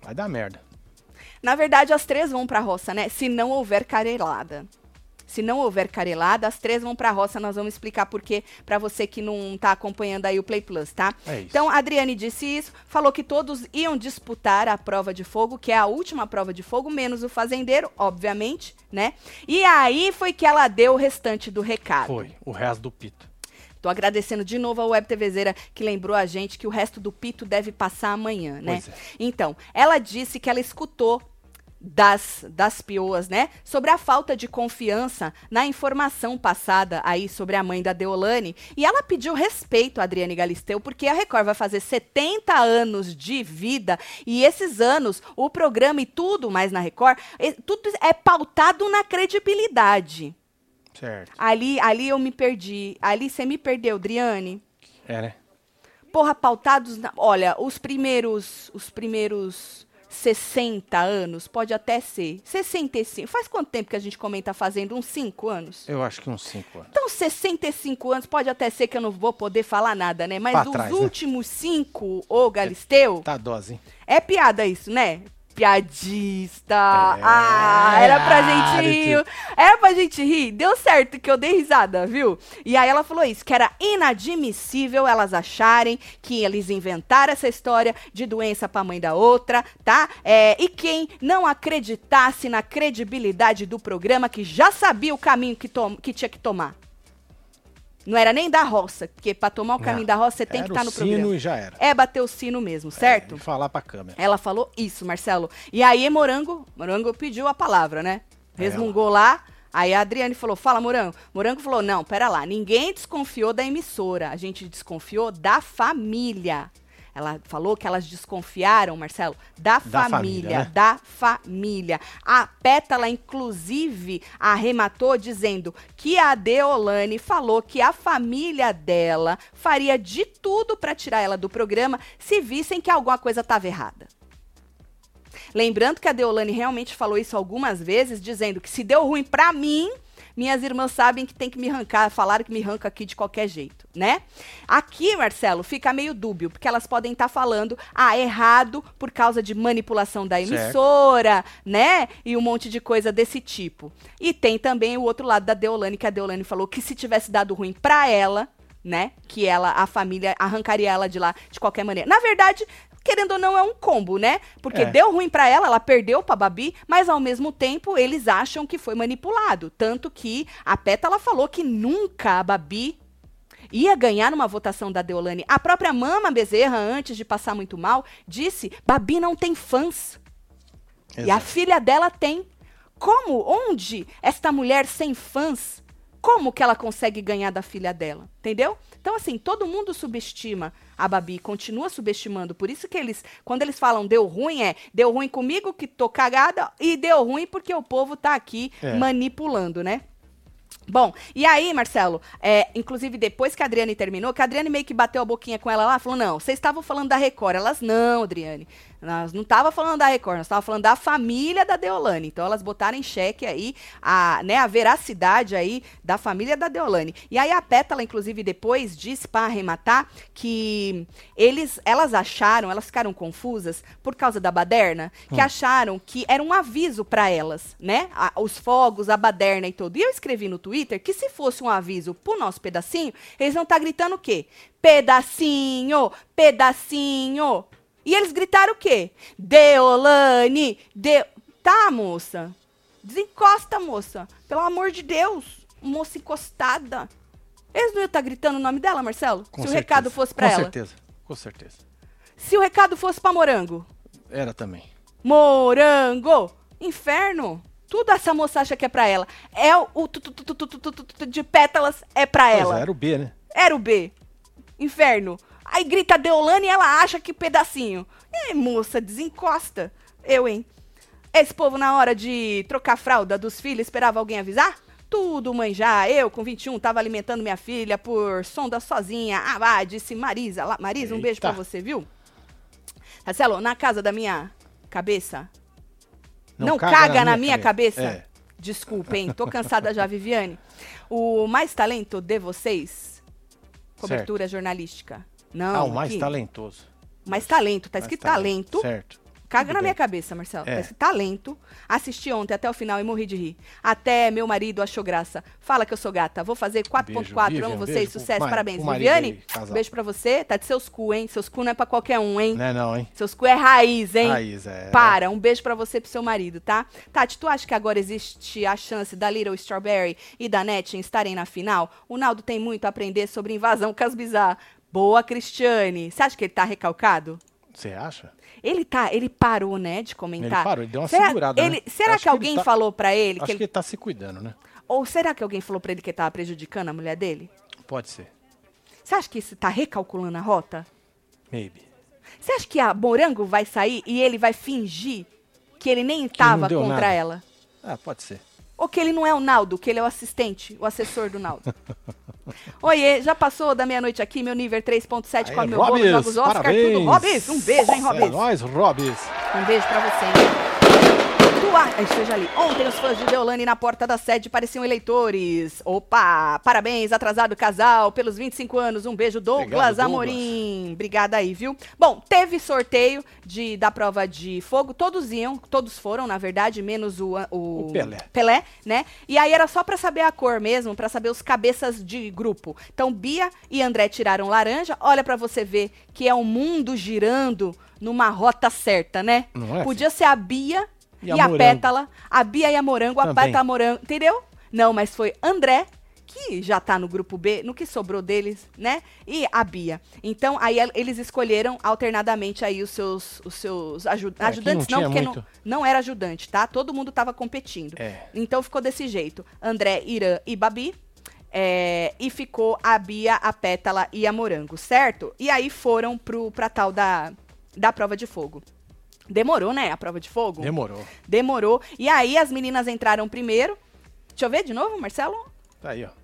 Vai dar merda. Na verdade, as três vão pra roça, né? Se não houver carelada. Se não houver carelada, as três vão pra roça. Nós vamos explicar por quê pra você que não tá acompanhando aí o Play Plus, tá? É isso. Então, a Adriane disse isso, falou que todos iam disputar a prova de fogo, que é a última prova de fogo, menos o fazendeiro, obviamente, né? E aí foi que ela deu o restante do recado. Foi, o resto do pito. Tô agradecendo de novo a Web TVzeira que lembrou a gente que o resto do pito deve passar amanhã, né? É. Então, ela disse que ela escutou das, das pioas, né? Sobre a falta de confiança na informação passada aí sobre a mãe da Deolane. E ela pediu respeito a Adriane Galisteu, porque a Record vai fazer 70 anos de vida. E esses anos, o programa e tudo mais na Record, tudo é pautado na credibilidade. Certo. Ali, ali eu me perdi. Ali você me perdeu, Driane. É, né? Porra, pautados na... Olha, os primeiros, os primeiros 60 anos, pode até ser. 65. Faz quanto tempo que a gente comenta fazendo? Uns 5 anos? Eu acho que uns 5 anos. Então, 65 anos, pode até ser que eu não vou poder falar nada, né? Mas Pra os trás, né? últimos 5, ô Galisteu, Tá a dose, hein? é piada isso, né? Piadista. É, ah, era pra gente rir. Era pra gente rir. Deu certo que eu dei risada, viu? E aí ela falou isso, que era inadmissível elas acharem que eles inventaram essa história de doença pra mãe da outra, tá? É, e quem não acreditasse na credibilidade do programa, que já sabia o caminho que, que tinha que tomar. Não era nem da roça, porque pra tomar o caminho Não, da roça você tem que estar o no sino programa. e já era. É bater o sino mesmo, certo? É, falar pra câmera. Ela falou isso, Marcelo. E aí, Morango, Morango pediu a palavra, né? Resmungou lá. Aí a Adriane falou: Fala, Morango. Morango falou: Não, pera lá. Ninguém desconfiou da emissora. A gente desconfiou da família. Ela falou que elas desconfiaram, Marcelo, da, Da família. família, né? Da família. A Pétala, inclusive, arrematou dizendo que a Deolane falou que a família dela faria de tudo para tirar ela do programa se vissem que alguma coisa estava errada. Lembrando que a Deolane realmente falou isso algumas vezes, dizendo que se deu ruim pra mim, minhas irmãs sabem que tem que me arrancar, falaram que me arranca aqui de qualquer jeito, né? Aqui, Marcelo, fica meio dúbio, porque elas podem estar falando, ah, errado por causa de manipulação da Certo. emissora, né? E um monte de coisa desse tipo. E tem também o outro lado da Deolane, que a Deolane falou que se tivesse dado ruim pra ela, né? Que ela, a família arrancaria ela de lá de qualquer maneira. Na verdade, querendo ou não, é um combo, né? Porque É. deu ruim pra ela, ela perdeu pra Babi, mas ao mesmo tempo eles acham que foi manipulado. Tanto que a Pétala falou que nunca a Babi ia ganhar numa votação da Deolane. A própria Mama Bezerra, antes de passar muito mal, disse: Babi não tem fãs. E a Exato. filha dela tem. Como? Onde esta mulher sem fãs? Como que ela consegue ganhar da filha dela? Entendeu? Então, assim, todo mundo subestima a Babi, continua subestimando. Por isso que eles, quando eles falam deu ruim, é deu ruim comigo que tô cagada e deu ruim porque o povo tá aqui É. manipulando, né? Bom, e aí, Marcelo, é, inclusive depois que a Adriane terminou, que a Adriane meio que bateu a boquinha com ela lá, falou: não, vocês estavam falando da Record. Elas, não, Adriane. Nós não tava falando da Record, nós tava falando da família da Deolane. Então elas botaram em xeque aí a, né, a veracidade aí da família da Deolane. E aí a Pétala, inclusive, depois disse para arrematar que eles, elas acharam, elas ficaram confusas por causa da baderna, que acharam que era um aviso para elas, né? A- os fogos, a baderna e tudo. E eu escrevi no Twitter que se fosse um aviso pro nosso pedacinho, eles vão estar gritando o quê? Pedacinho, pedacinho. E eles gritaram o quê? Deolane! De... Tá, moça? Desencosta, moça. Pelo amor de Deus. Moça encostada. Eles não iam estar tá gritando o nome dela, Marcelo? Com Se certeza. o recado fosse para ela. Com certeza. Com certeza. Se o recado fosse para Morango. Era também. Morango! Inferno! Tudo essa moça acha que é pra ela. É o de pétalas é pra ela. É, era o B, né? Era o B. Inferno. Aí grita Deolane e ela acha que pedacinho. Ei, moça, desencosta. Eu, hein? Esse povo, na hora de trocar a fralda dos filhos, esperava alguém avisar? Tudo, mãe, já. Eu, com 21, tava alimentando minha filha por sonda sozinha. Ah, vá, disse Marisa. Lá, Marisa, um beijo pra você, viu? Marcelo, na casa da minha cabeça, não, caga, na, minha, cabeça? É. Desculpa, hein? Tô cansada já, Viviane. O mais talento de vocês? Cobertura jornalística. Não. ah, o mais aqui. talentoso. Mais talento. Tá Mais escrito talento. Certo. Caga Tudo na bem. minha cabeça, Marcelo. É. Tá escrito talento. Assisti ontem até o final e morri de rir. Até meu marido achou graça. Fala que eu sou gata. Vou fazer 4.4. Vivian, Amo um vocês. beijo Sucesso. Parabéns. Viviane, aí, beijo pra você. Tá de seus cu, hein? Seus cu não é pra qualquer um, hein? Não é não, hein? Seus cu é raiz, hein? Raiz, é. Para, um beijo pra você e pro seu marido, tá? Tati, tu acha que agora existe a chance da Little Strawberry e da Netting estarem na final? O Naldo tem muito a aprender sobre invasão Casbizar. Boa, Cristiane. Você acha que ele tá recalcado? Você acha? Ele tá, ele parou, né, de comentar. Ele parou, ele deu uma será, segurada, né? ele- Será Acho que que ele alguém tá- falou pra ele Acho que que ele, ele tá se cuidando, né? ou será que alguém falou pra ele que ele tava prejudicando a mulher dele? Pode ser. Você acha que isso tá recalculando a rota? Maybe. Você acha que a Morango vai sair e ele vai fingir que ele nem tava deu contra nada. ela? Ah, pode ser. Ou que ele não é o Naldo, que ele é o assistente, o assessor do Naldo. *laughs* Oiê, já passou da meia-noite aqui, meu nível 3.7 Aí, come meu bolo, Robis, jogos Oscar, parabéns. tudo. Robis, um beijo, hein, É Robis? nóis, Robis. Um beijo pra você, hein? Tua... Esteja ali. Ontem os fãs de Deolane na porta da sede pareciam eleitores. Opa! Parabéns, atrasado casal, pelos 25 anos. Um beijo, Douglas Obrigado, Douglas. Amorim. Obrigada aí, viu? Bom, teve sorteio de, da prova de fogo. Todos iam, todos foram, na verdade, menos o, o, O Pelé. Pelé, né? E aí era só pra saber a cor mesmo, pra saber os cabeças de grupo. Então Bia e André tiraram laranja. Olha pra você ver que é o mundo girando numa rota certa, né? Não é, Podia ser a Bia e, E a, a. Pétala, a Bia e a Morango, a Também. Pétala Morango, entendeu? Não, mas foi André que já tá no grupo B, no que sobrou deles, né? E a Bia. Então, aí el- eles escolheram alternadamente aí os seus, os seus aju- É, ajudantes, não, não porque não, não era ajudante, tá? Todo mundo tava competindo. É. Então ficou desse jeito. André, Irã e Babi. é, e ficou a Bia, a Pétala e a Morango, certo? E aí foram pro, pra tal da, da prova de fogo. Demorou, né? A prova de fogo? Demorou. Demorou. E aí as meninas entraram primeiro. Deixa eu ver de novo, Marcelo? Tá aí, ó.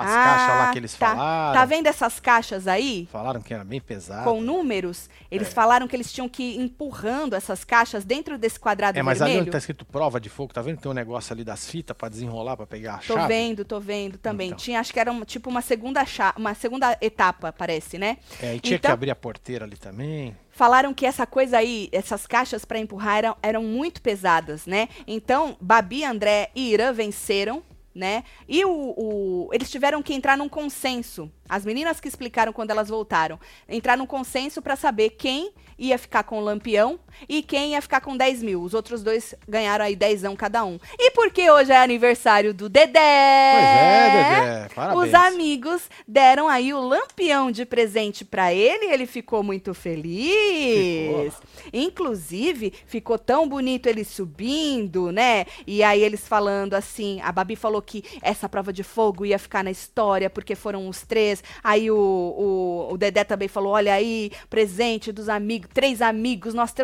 As Ah, caixas lá que eles tá. falaram. Tá vendo essas caixas aí? Falaram que era bem pesado. Com números, eles É. falaram que eles tinham que ir empurrando essas caixas dentro desse quadrado É, mas ali vermelho. onde tá escrito prova de fogo, tá vendo que tem um negócio ali das fitas pra desenrolar, pra pegar a Tô chave? vendo, tô vendo também. Então. Tinha, acho que era uma- tipo uma segunda uma segunda etapa, parece, né? É, e tinha Então- que abrir a porteira ali também. Falaram que essa coisa aí, essas caixas pra empurrar eram, eram muito pesadas, né? Então, Babi, André e Irã venceram, né? E o, o- eles tiveram que entrar num consenso. As meninas que explicaram quando elas voltaram, entrar num consenso pra saber quem ia ficar com o lampião e quem ia ficar com 10 mil. Os outros dois ganharam aí 10 cada um. E porque hoje é aniversário do Dedé? Pois é, Dedé. Parabéns. Os amigos deram aí o lampião de presente pra ele e ele ficou muito feliz. Inclusive, ficou tão bonito ele subindo, né? E aí eles falando assim, a Babi falou que essa prova de fogo ia ficar na história porque foram os três. Aí o, o, o Dedé também falou, olha aí, presente dos amigos, três amigos, nós.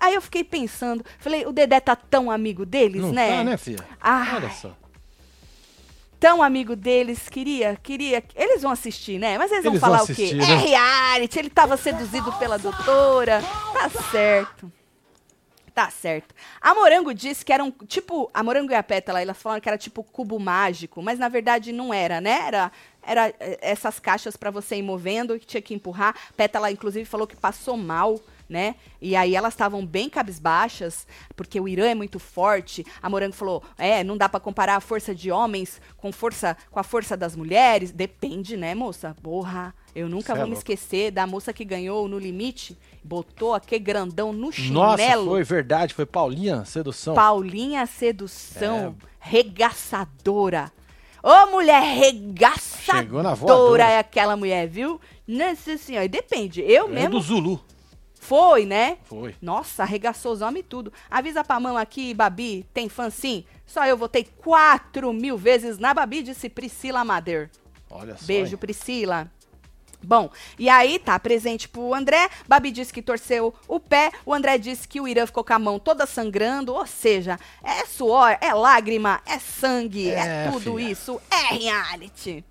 Aí eu fiquei pensando, falei, o Dedé tá tão amigo deles, Não né? tá, né, filha? Ai. Olha só. tão amigo deles, queria, queria. Eles vão assistir, né? Mas eles, Eles vão falar vão o quê? assistir, É né? reality, ele tava seduzido pela doutora. Tá certo. Tá certo. A Morango disse que era um. Tipo, a Morango e a Pétala, elas falaram que era tipo cubo mágico, mas na verdade não era, né? Era, era eh, essas caixas pra você ir movendo, que tinha que empurrar. Pétala, inclusive, falou que passou mal. Né? E aí elas estavam bem cabisbaixas, porque o Irã é muito forte. A Morango falou: "É, não dá pra comparar a força de homens com força com a força das mulheres. Depende, né, moça? Porra, eu nunca Cê é vou me louco. esquecer da moça que ganhou no limite, botou aquele grandão no chinelo. Nossa, foi verdade, foi Paulinha, sedução. Paulinha Sedução, É. regaçadora. Ô, mulher regaçadora Chegou na voadora. é aquela mulher, viu? Nossa senhora, depende. Eu É mesmo do Zulu. Foi, né? Foi. Nossa, arregaçou os homens e tudo. Avisa pra mão aqui, Babi, tem fã sim? Só eu votei 4 mil vezes na Babi, disse Priscila Mader. Olha só. Beijo, hein? Priscila. Bom, e aí tá presente pro André. Babi disse que torceu o pé. O André disse que o Irã ficou com a mão toda sangrando. Ou seja, é suor, é lágrima, é sangue, é, É, tudo filha. isso. É reality.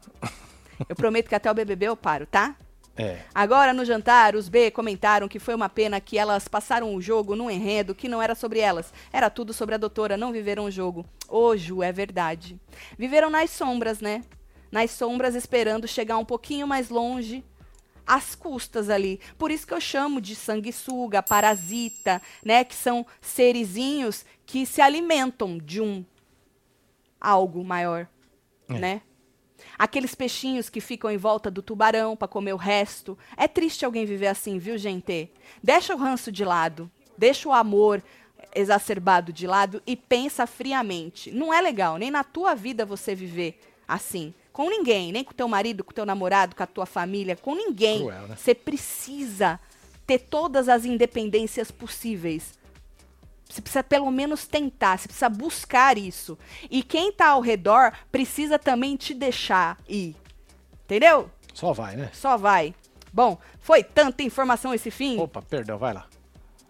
Eu prometo que até o BBB eu paro, tá? É. Agora, no jantar, os B comentaram que foi uma pena que elas passaram o jogo num enredo que não era sobre elas. Era tudo sobre a doutora, não viveram o jogo. Ô, Ju, é verdade. Viveram nas sombras, né? Nas sombras, esperando chegar um pouquinho mais longe, às custas ali. Por isso que eu chamo de sanguessuga, parasita, né? Que são serizinhos que se alimentam de um algo maior, É. né? Aqueles peixinhos que ficam em volta do tubarão para comer o resto. É triste alguém viver assim, viu, gente? Deixa o ranço de lado. Deixa o amor exacerbado de lado e pensa friamente. Não é legal, nem na tua vida você viver assim. Com ninguém, nem com teu marido, com teu namorado, com a tua família, com ninguém. Cruel, né? Você precisa ter todas as independências possíveis. Você precisa pelo menos tentar, você precisa buscar isso. E quem tá ao redor precisa também te deixar ir. Entendeu? Só vai, né? Só vai. Bom, foi tanta informação esse fim. Opa, perdão, vai lá.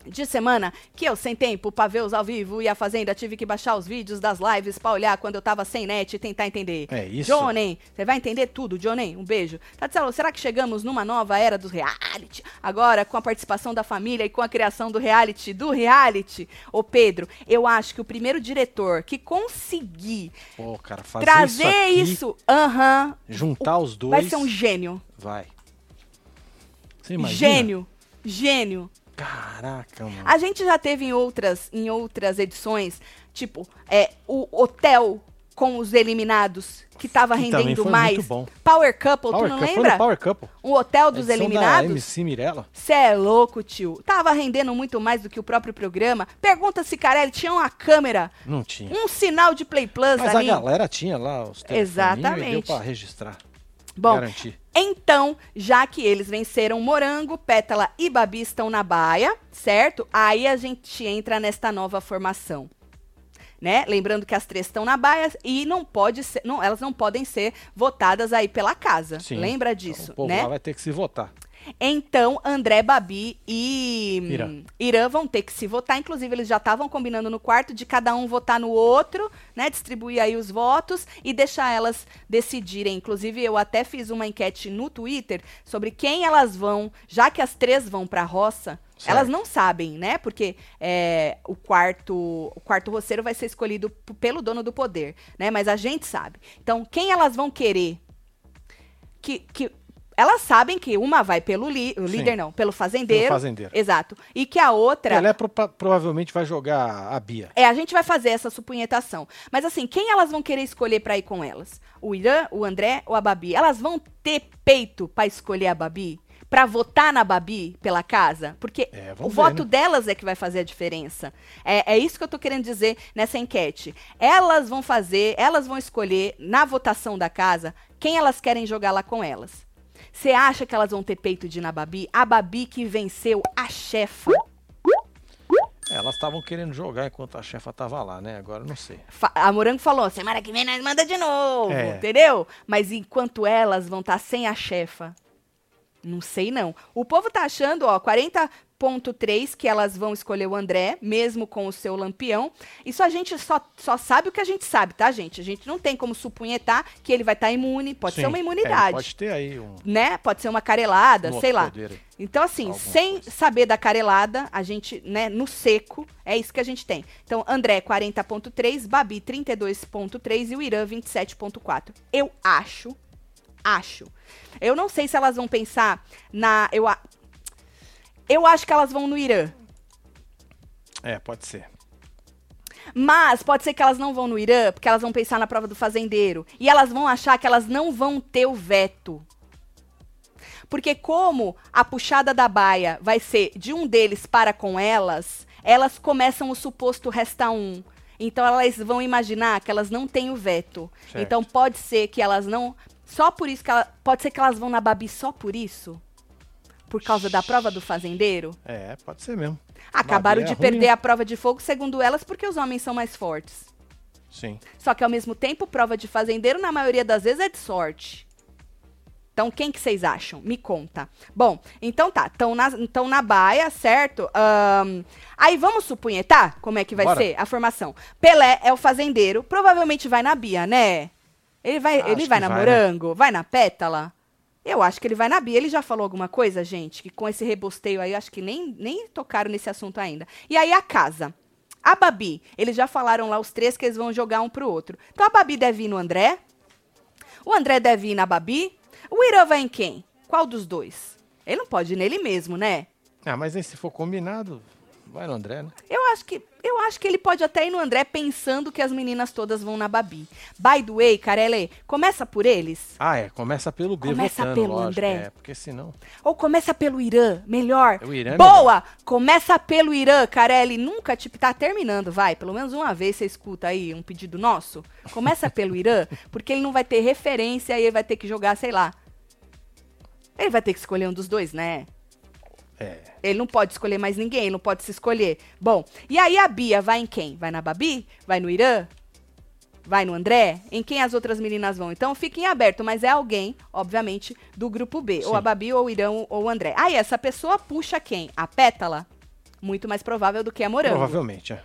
De semana que eu sem tempo pra ver os ao vivo e a Fazenda tive que baixar os vídeos das lives pra olhar quando eu tava sem net e tentar entender. É isso. Johnny, você vai entender tudo, Johnny. Um beijo. Tatselo, será que chegamos numa nova era dos reality? Agora, com a participação da família e com a criação do reality, do reality? Ô, Pedro, eu acho que o primeiro diretor que conseguir Pô, cara, trazer isso, aqui, isso, aham, juntar os dois, vai ser um gênio. vai. Gênio. Gênio. Caraca, mano. A gente já teve em outras, em outras edições, tipo, é, o hotel com os eliminados, que tava Que rendendo mais. muito bom. Power Couple, Power tu não lembra? Power Couple. O hotel dos Edição Da eliminados. MC Mirella. Cê é louco, tio. Tava rendendo muito mais do que o próprio programa. Pergunta se Carelli tinha uma câmera, Não tinha. um sinal de Play Plus Mas a ali. galera tinha lá os telefoninhos e deu Exatamente. pra registrar. Bom, Garantir. Então, já que eles venceram Morango, Pétala e Babi estão na baia, certo? Aí a gente entra nesta nova formação. Né? Lembrando que as três estão na baia e não pode ser, não, elas não podem ser votadas aí pela casa. Sim. Lembra Então, disso, o povo né? lá vai ter que se votar. Então, André, Babi e Irã. Irã vão ter que se votar. Inclusive, eles já estavam combinando no quarto de cada um votar no outro, né? Distribuir aí os votos e deixar elas decidirem. Inclusive, eu até fiz uma enquete no Twitter sobre quem elas vão, já que as três vão pra roça. Certo. Elas não sabem, né? Porque é, o quarto o quarto roceiro vai ser escolhido pelo dono do poder, né? Mas a gente sabe. Então, quem elas vão querer que, que elas sabem que uma vai pelo li- o Sim. líder, não, pelo fazendeiro. Pelo fazendeiro. Exato. E que a outra. Pelé pro- provavelmente vai jogar a Bia. É, a gente vai fazer essa supunhetação. Mas assim, quem elas vão querer escolher pra ir com elas? O Irã, o André ou a Babi? Elas vão ter peito pra escolher a Babi? Pra votar na Babi pela casa? Porque É, o ver, voto né? delas é que vai fazer a diferença. É, é isso que eu tô querendo dizer nessa enquete. Elas vão fazer, elas vão escolher na votação da casa quem elas querem jogar lá com elas. Você acha que elas vão ter peito de ir na Babi? A Babi que venceu a chefa. É, elas estavam querendo jogar enquanto a chefa tava lá, né? Agora não sei. A Morango falou, semana que vem nós manda de novo, É. entendeu? Mas enquanto elas vão estar sem a chefa, não sei não. O povo tá achando, ó, 40.3 que elas vão escolher o André, mesmo com o seu lampião. Isso a gente só, só sabe o que a gente sabe, tá, gente? A gente não tem como supunhetar que ele vai estar imune, pode Sim, ser uma é, imunidade, pode ter aí um, né? Pode ser uma carelada, um sei lá. poder. Então, assim, Alguma sem coisa. saber da carelada, a gente, né, no seco, é isso que a gente tem. Então, André 40.3, Babi 32.3 e o Irã 27.4. Eu acho, acho. Eu não sei se elas vão pensar na. Eu, eu acho que elas vão no Irã. É, pode ser. Mas pode ser que elas não vão no Irã, porque elas vão pensar na prova do fazendeiro. E elas vão achar que elas não vão ter o veto. Porque como a puxada da baia vai ser de um deles para com elas, elas começam o suposto resta um. Então elas vão imaginar que elas não têm o veto. Certo. Então pode ser que elas não. Só por isso que ela, Pode ser que elas vão na Babi só por isso? Por causa da prova do fazendeiro? É, pode ser mesmo. Acabaram de é ruim. perder a prova de fogo, segundo elas, porque os homens são mais fortes. Sim. Só que ao mesmo tempo, prova de fazendeiro, na maioria das vezes, é de sorte. Então, quem que vocês acham? Me conta. Bom, então tá. Estão na, tão na baia, certo? Ahn, aí vamos supunhetar como é que vai Bora. ser a formação. Pelé é o fazendeiro. Provavelmente vai na Bia, né? Ele vai, Acho ele vai na vai, né? Morango? Vai na Pétala? Eu acho que ele vai na Bia. Ele já falou alguma coisa, gente? Que com esse rebosteio aí, acho que nem, nem tocaram nesse assunto ainda. E aí a casa. A Babi, eles já falaram lá os três que eles vão jogar um pro outro. Então a Babi deve ir no André. O André deve ir na Babi. O Irã vai em quem? Qual dos dois? Ele não pode ir nele mesmo, né? Ah, mas aí se for combinado, vai no André, né? Eu acho que eu acho que ele pode até ir no André pensando que as meninas todas vão na Babi. By the way, Carelli, começa por eles. Ah, é. Começa pelo B Começa votando, pelo lógico, André. É, porque senão... Ou começa pelo Irã, melhor. O Irã é Boa! Começa pelo Irã, Carelli. Nunca, tipo, tá terminando, vai. Pelo menos uma vez você escuta aí um pedido nosso. Começa pelo Irã, *laughs* porque ele não vai ter referência e ele vai ter que jogar, sei lá. Ele vai ter que escolher um dos dois, né? É. Ele não pode escolher mais ninguém, ele não pode se escolher. Bom, e aí a Bia vai em quem? Vai na Babi? Vai no Irã? Vai no André? Em quem as outras meninas vão? Então fiquem aberto, mas é alguém, obviamente, do grupo B. Ou Sim. a Babi, ou o Irã, ou o André. Aí essa pessoa puxa quem? A Pétala? Muito mais provável do que a morango. Provavelmente, é.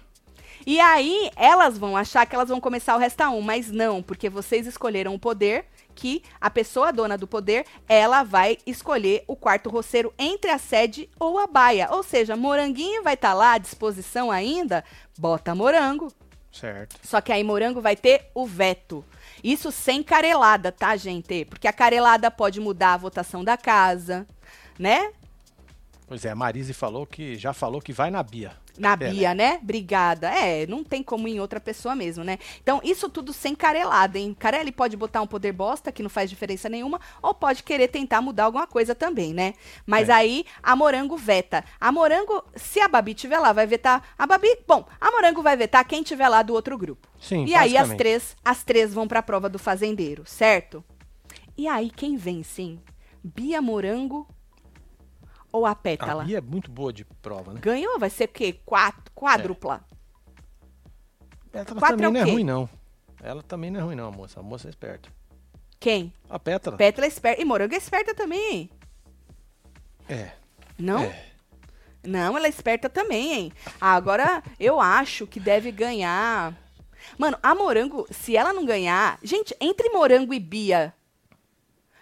E aí, elas vão achar que elas vão começar o resta 1, mas não, porque vocês escolheram o poder que a pessoa dona do poder, ela vai escolher o quarto roceiro entre a sede ou a baia. Ou seja, moranguinho vai estar tá lá à disposição ainda, bota morango. Certo. Só que aí morango vai ter o veto. Isso sem carelada, tá, gente? Porque a carelada pode mudar a votação da casa, né? Pois é, a Marise falou que já falou que vai na Bia. Na Bia, né? Obrigada. É, não tem como em outra pessoa mesmo, né? Então, isso tudo sem carelada, hein? Carelli pode botar um poder bosta, que não faz diferença nenhuma, ou pode querer tentar mudar alguma coisa também, né? Mas é. aí, a Morango veta. A Morango, se a Babi tiver lá, vai vetar a Babi. Bom, a Morango vai vetar quem tiver lá do outro grupo. Sim, E aí, as três, as três vão pra prova do fazendeiro, certo? E aí, quem vence, hein? Bia Morango ou a pétala? A Bia é muito boa de prova, né? Ganhou, vai ser o quê? Quatro, quádrupla. É. Pétala Quatro também é não é ruim, não. Ela também não é ruim, não, a moça. A moça é esperta. Quem? A Pétala. Pétala é esperta. E Morango é esperta também. É. Não? É. Não, ela é esperta também, hein? Agora, eu acho que deve ganhar. Mano, a Morango, se ela não ganhar. Gente, entre Morango e Bia.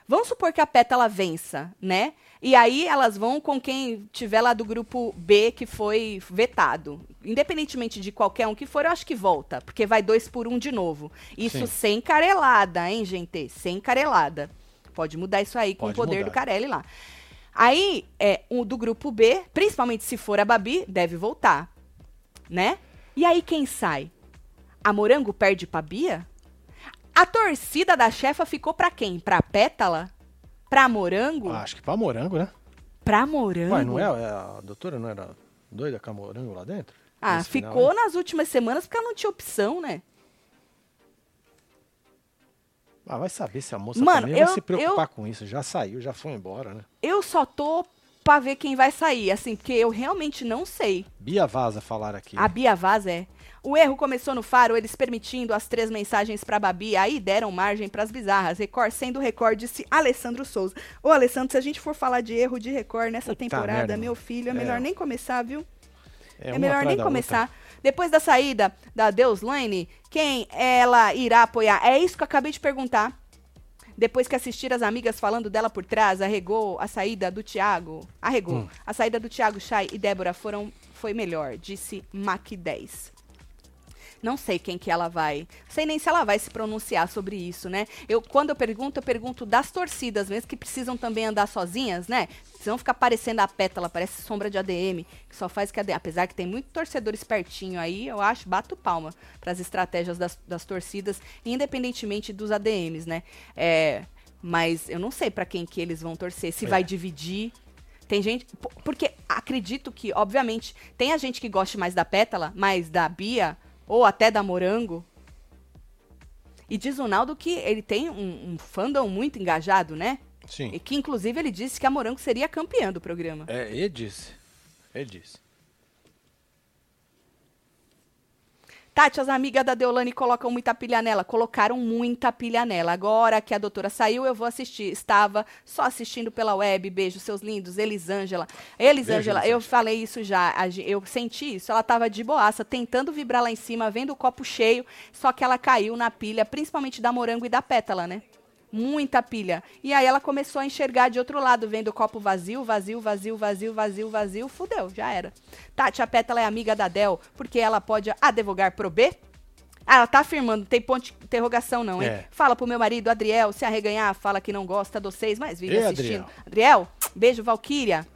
Vamos supor que a Pétala vença, né? E aí elas vão com quem tiver lá do grupo B que foi vetado. Independentemente de qualquer um que for, eu acho que volta, porque vai dois por um de novo. Isso Sim. sem carelada, hein, gente? Sem carelada. Pode mudar isso aí com Pode o poder mudar. do Carelli lá. Aí, é, um do grupo B, principalmente se for a Babi, deve voltar. Né? E aí quem sai? A Morango perde pra Bia? A torcida da chefa ficou pra quem? Pra Pétala? Pra morango? Ah, acho que pra morango, né? Pra morango? Ué, não é? é a doutora não era doida com a morango lá dentro? Ah, ficou final, nas últimas semanas porque ela não tinha opção, né? Ah, vai saber se a moça Mano, também eu, vai se preocupar eu, com isso. Já saiu, já foi embora, né? Eu só tô pra ver quem vai sair, assim, porque eu realmente não sei. Bia Vaza falar aqui. A Bia Vaza é. O erro começou no Faro, eles permitindo as três mensagens para Babi, aí deram margem para as bizarras. Record sendo Record, disse Alessandro Souza. Ô, Alessandro, se a gente for falar de erro de Record nessa Puta temporada, merda, meu filho, é, é, melhor nem começar, viu? É, é melhor nem começar. Outra. Depois da saída da Deus Lane, quem ela irá apoiar? É isso que eu acabei de perguntar. Depois que assistir as amigas falando dela por trás, arregou a saída do Thiago. Arregou. Hum. A saída do Thiago, Chay e Débora foram, foi melhor, disse Mac 10. Não sei quem que ela vai. Sei nem se ela vai se pronunciar sobre isso, né? Eu, quando eu pergunto, eu pergunto das torcidas mesmo, que precisam também andar sozinhas, né? Precisam ficar parecendo a pétala, parece sombra de ADM, que só faz que ADM. Apesar que tem muito torcedor espertinho aí, eu acho, bato palma para as estratégias das, das torcidas, independentemente dos ADMs, né? É, mas eu não sei para quem que eles vão torcer, se é. vai dividir. Tem gente. Porque acredito que, obviamente, tem a gente que gosta mais da pétala, mais da Bia, ou até da Morango. E diz o Naldo que ele tem um, um fandom muito engajado, né? Sim. E que, inclusive, ele disse que a Morango seria campeã do programa. É, ele disse. Ele disse. Tati, as amigas da Deolane colocam muita pilha nela. Colocaram muita pilha nela. Agora que a doutora saiu, eu vou assistir. Estava só assistindo pela web. Beijo, seus lindos. Elisângela. Elisângela, eu falei isso já. Eu senti isso. Ela estava de boaça, tentando vibrar lá em cima, vendo o copo cheio. Só que ela caiu na pilha, principalmente da morango e da pétala, né? Muita pilha. E aí ela começou a enxergar de outro lado, vendo o copo vazio, vazio, vazio, vazio, vazio, vazio, fudeu, já era. Tati, a Pétala é amiga da Del, porque ela pode advogar pro B? Ah, ela tá afirmando, tem ponto de interrogação não, hein? É. Fala pro meu marido, Adriel, se arreganhar, fala que não gosta de vocês, mas vive assistindo. Adriel? Adriel, beijo, Valquíria.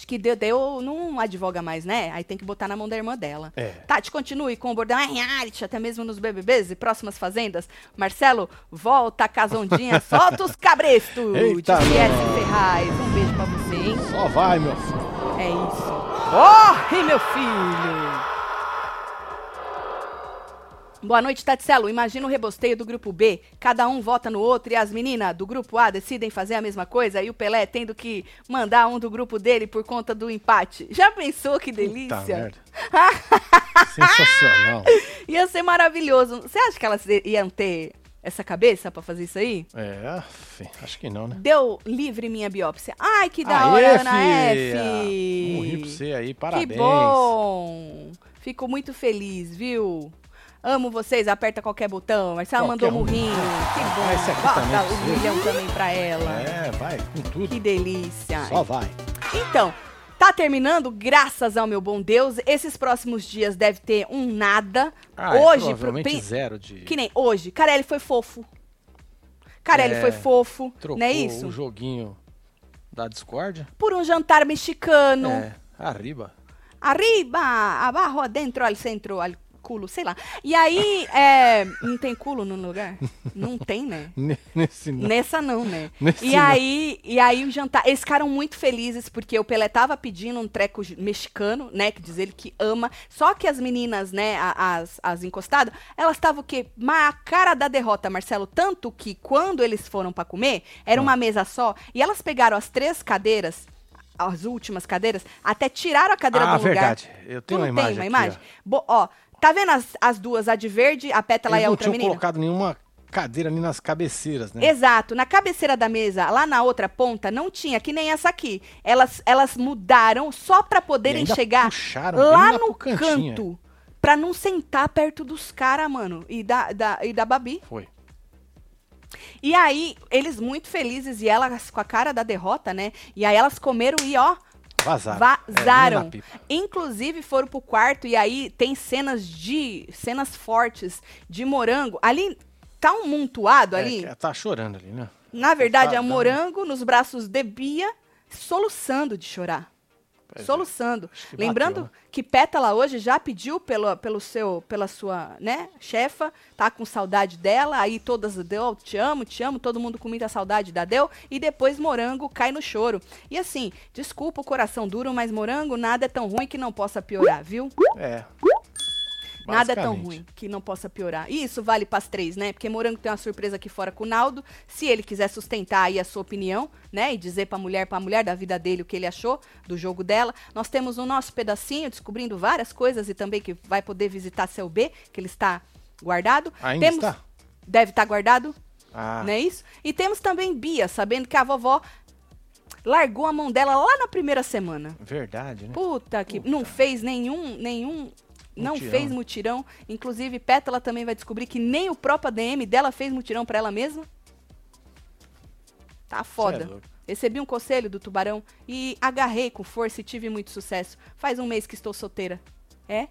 Acho que deu, deu, não advoga mais, né? Aí tem que botar na mão da irmã dela. É. Tati, continue com o bordão reality, até mesmo nos BBBs e próximas fazendas. Marcelo, volta, casondinha, *laughs* solta os cabrestos. Eita, de Ferraz. Um beijo pra você, hein? Só vai, meu filho. É isso. Corre, meu filho! Boa noite, Tatselo. Imagina o rebosteio do grupo B. Cada um vota no outro e as meninas do grupo A decidem fazer a mesma coisa e o Pelé tendo que mandar um do grupo dele por conta do empate. Já pensou que delícia? Puta merda. *laughs* Sensacional. Ia ser maravilhoso. Você acha que elas iam ter essa cabeça pra fazer isso aí? É, acho que não, né? Deu livre minha biópsia. Ai, que da Aê, hora, Ana F! Morri pra você aí, parabéns. Que bom! Fico muito feliz, viu? Amo vocês, aperta qualquer botão. Marcela mandou um murrinho. Que bom. Ah, esse aqui Bota o um milhão também pra ela. É, vai, com tudo. Que delícia. Só vai. Então, Tá terminando, graças ao meu bom Deus. Esses próximos dias deve ter um nada. Ah, hoje, provavelmente pro... zero de. Que nem hoje. Carelli foi fofo. Carelli é, foi fofo. Trocou não é isso? o joguinho da Discord. Por um jantar mexicano. É, arriba. Arriba, abaixo, dentro, al centro, al culo, sei lá. E aí, é, não tem culo no lugar? Não tem, né? *laughs* Nesse não. Nessa não, né? *laughs* Nesse e aí, não. e aí o jantar, eles ficaram muito felizes porque o Pelé tava pedindo um treco mexicano, né, que diz ele que ama. Só que as meninas, né, as, as encostadas, elas estavam o quê? A cara da derrota, Marcelo, tanto que quando eles foram para comer, era uma mesa só, e elas pegaram as três cadeiras as últimas cadeiras, até tiraram a cadeira ah, do lugar. verdade. Eu tenho tu uma imagem. Tem uma aqui, imagem? Bo ó, Tá vendo as, as duas, a de verde, a pétala Eles e a outra menina? não tinham colocado nenhuma cadeira ali nas cabeceiras, né? Exato. Na cabeceira da mesa, lá na outra ponta, não tinha, que nem essa aqui. Elas, elas mudaram só para poderem chegar lá no canto. Pra não sentar perto dos caras, mano. E da, da, e da Babi. Foi. E aí, eles muito felizes, e elas com a cara da derrota, né? E aí elas comeram e, ó, Vazaram. Vazaram. É, Inclusive foram pro quarto e aí tem cenas de. cenas fortes de morango. Ali tá um montuado é, ali. tá chorando ali, né? Na verdade, tá, é um morango nos braços de Bia, soluçando de chorar. Pois é. soluçando. É. Que Lembrando bateu, né? que Pétala hoje já pediu pelo, pelo seu, pela sua, né, chefa, tá com saudade dela, aí todas deu, te amo, te amo, todo mundo com muita saudade da Deu, e depois Morango cai no choro. E assim, desculpa o coração duro, mas Morango nada é tão ruim que não possa piorar, viu? É. Nada é tão ruim que não possa piorar. E isso vale para as três, né? Porque Morango tem uma surpresa aqui fora com o Naldo. Se ele quiser sustentar aí a sua opinião, né? E dizer pra mulher, pra mulher da vida dele o que ele achou do jogo dela. Nós temos o nosso pedacinho descobrindo várias coisas e também que vai poder visitar seu B, que ele está guardado. Ainda temos... está? Deve estar tá guardado. Ah. Não é isso? E temos também Bia, sabendo que a vovó largou a mão dela lá na primeira semana. Verdade, né? Puta que Puta. não fez nenhum nenhum não fez mutirão. Inclusive, Pétala também vai descobrir que nem o próprio ADM dela fez mutirão para ela mesma. Tá foda. É Recebi um conselho do tubarão e agarrei com força e tive muito sucesso. Faz um mês que estou solteira. É?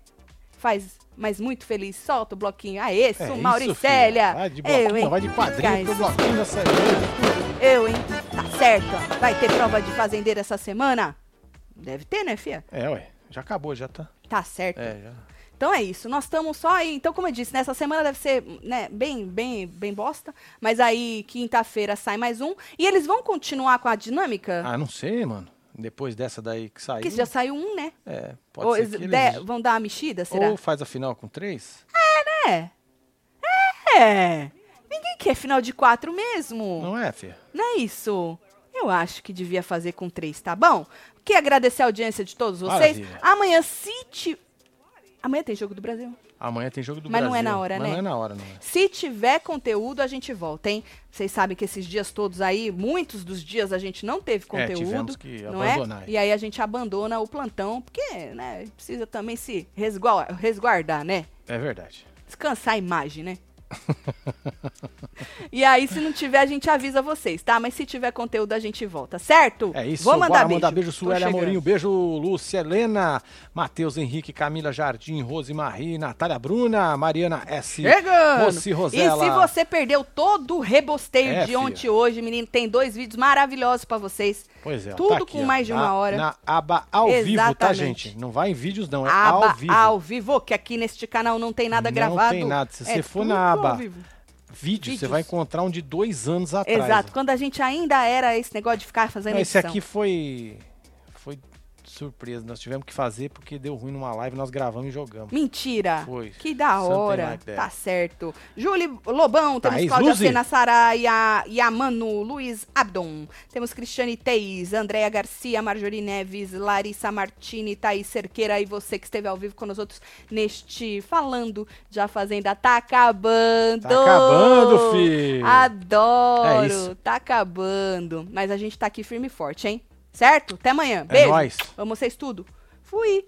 Faz, mas muito feliz. Solta o bloquinho. Aê, sou é Mauricélia. Vai de bloquinho, Eu, hein? vai de padrinho pro bloquinho da Eu, hein? Tá certo. Vai ter prova de fazendeira essa semana? Deve ter, né, fia? É, ué. Já acabou, já tá. Tá certo. É, já. Então é isso. Nós estamos só aí. Então, como eu disse, nessa semana deve ser né, bem, bem, bem bosta. Mas aí, quinta-feira sai mais um. E eles vão continuar com a dinâmica? Ah, não sei, mano. Depois dessa daí que saiu. Que já saiu um, né? É, pode Ou ser. eles... Vão dar uma mexida, será? Ou faz a final com três? É, né? É. Ninguém quer final de quatro mesmo. Não é, Fê? Não é isso. Eu acho que devia fazer com três, tá bom? Quer agradecer a audiência de todos vocês. Maravilha. Amanhã, se tiver Amanhã tem jogo do Brasil. Amanhã tem jogo do Mas Brasil. Mas não é na hora, Mas né? não é na hora, não é. Se tiver conteúdo, a gente volta, hein? Vocês sabem que esses dias todos aí, muitos dos dias a gente não teve conteúdo. É, tivemos que não abandonar. É? E aí a gente abandona o plantão, porque, né, precisa também se resguardar, né? É verdade. Descansar a imagem, né? *laughs* e aí, se não tiver, a gente avisa vocês, tá? Mas se tiver conteúdo, a gente volta, certo? É isso. Vou mandar beijo. mandar beijo, Sueli Amorinho. Beijo, Lúcia Helena, Matheus Henrique, Camila Jardim, Rose Marie, Natália Bruna, Mariana S. Chegando! Rossi Rosela. E se você perdeu todo o rebosteio é, de ontem e hoje, menino, tem dois vídeos maravilhosos para vocês. Pois é. Tudo tá aqui, com mais de uma na, hora. Na aba ao Exatamente. vivo, tá, gente? Não vai em vídeos, não. É aba ao vivo. ao vivo, que aqui neste canal não tem nada não gravado. Não tem nada. Se é você for na aba vídeo, você vai encontrar um de dois anos atrás. Exato, quando a gente ainda era esse negócio de ficar fazendo não, edição. Esse aqui foi. Foi surpresa. Nós tivemos que fazer porque deu ruim numa live, nós gravamos e jogamos. Mentira. Foi. Que da hora. like tá certo. Júlia Lobão, temos Thaís Cláudia Luzi. Sena e a, e a Manu, Luiz Abdon. Temos Cristiane Teis, Andréia Garcia, Marjorie Neves, Larissa Martini, Thaís Cerqueira e você que esteve ao vivo com nós outros neste Falando de A Fazenda. Tá acabando. Tá acabando, fi. Adoro. É isso. Tá acabando. Mas a gente tá aqui firme e forte, hein? Certo? Até amanhã. É Beijo. nóis. Amo vocês tudo. Fui.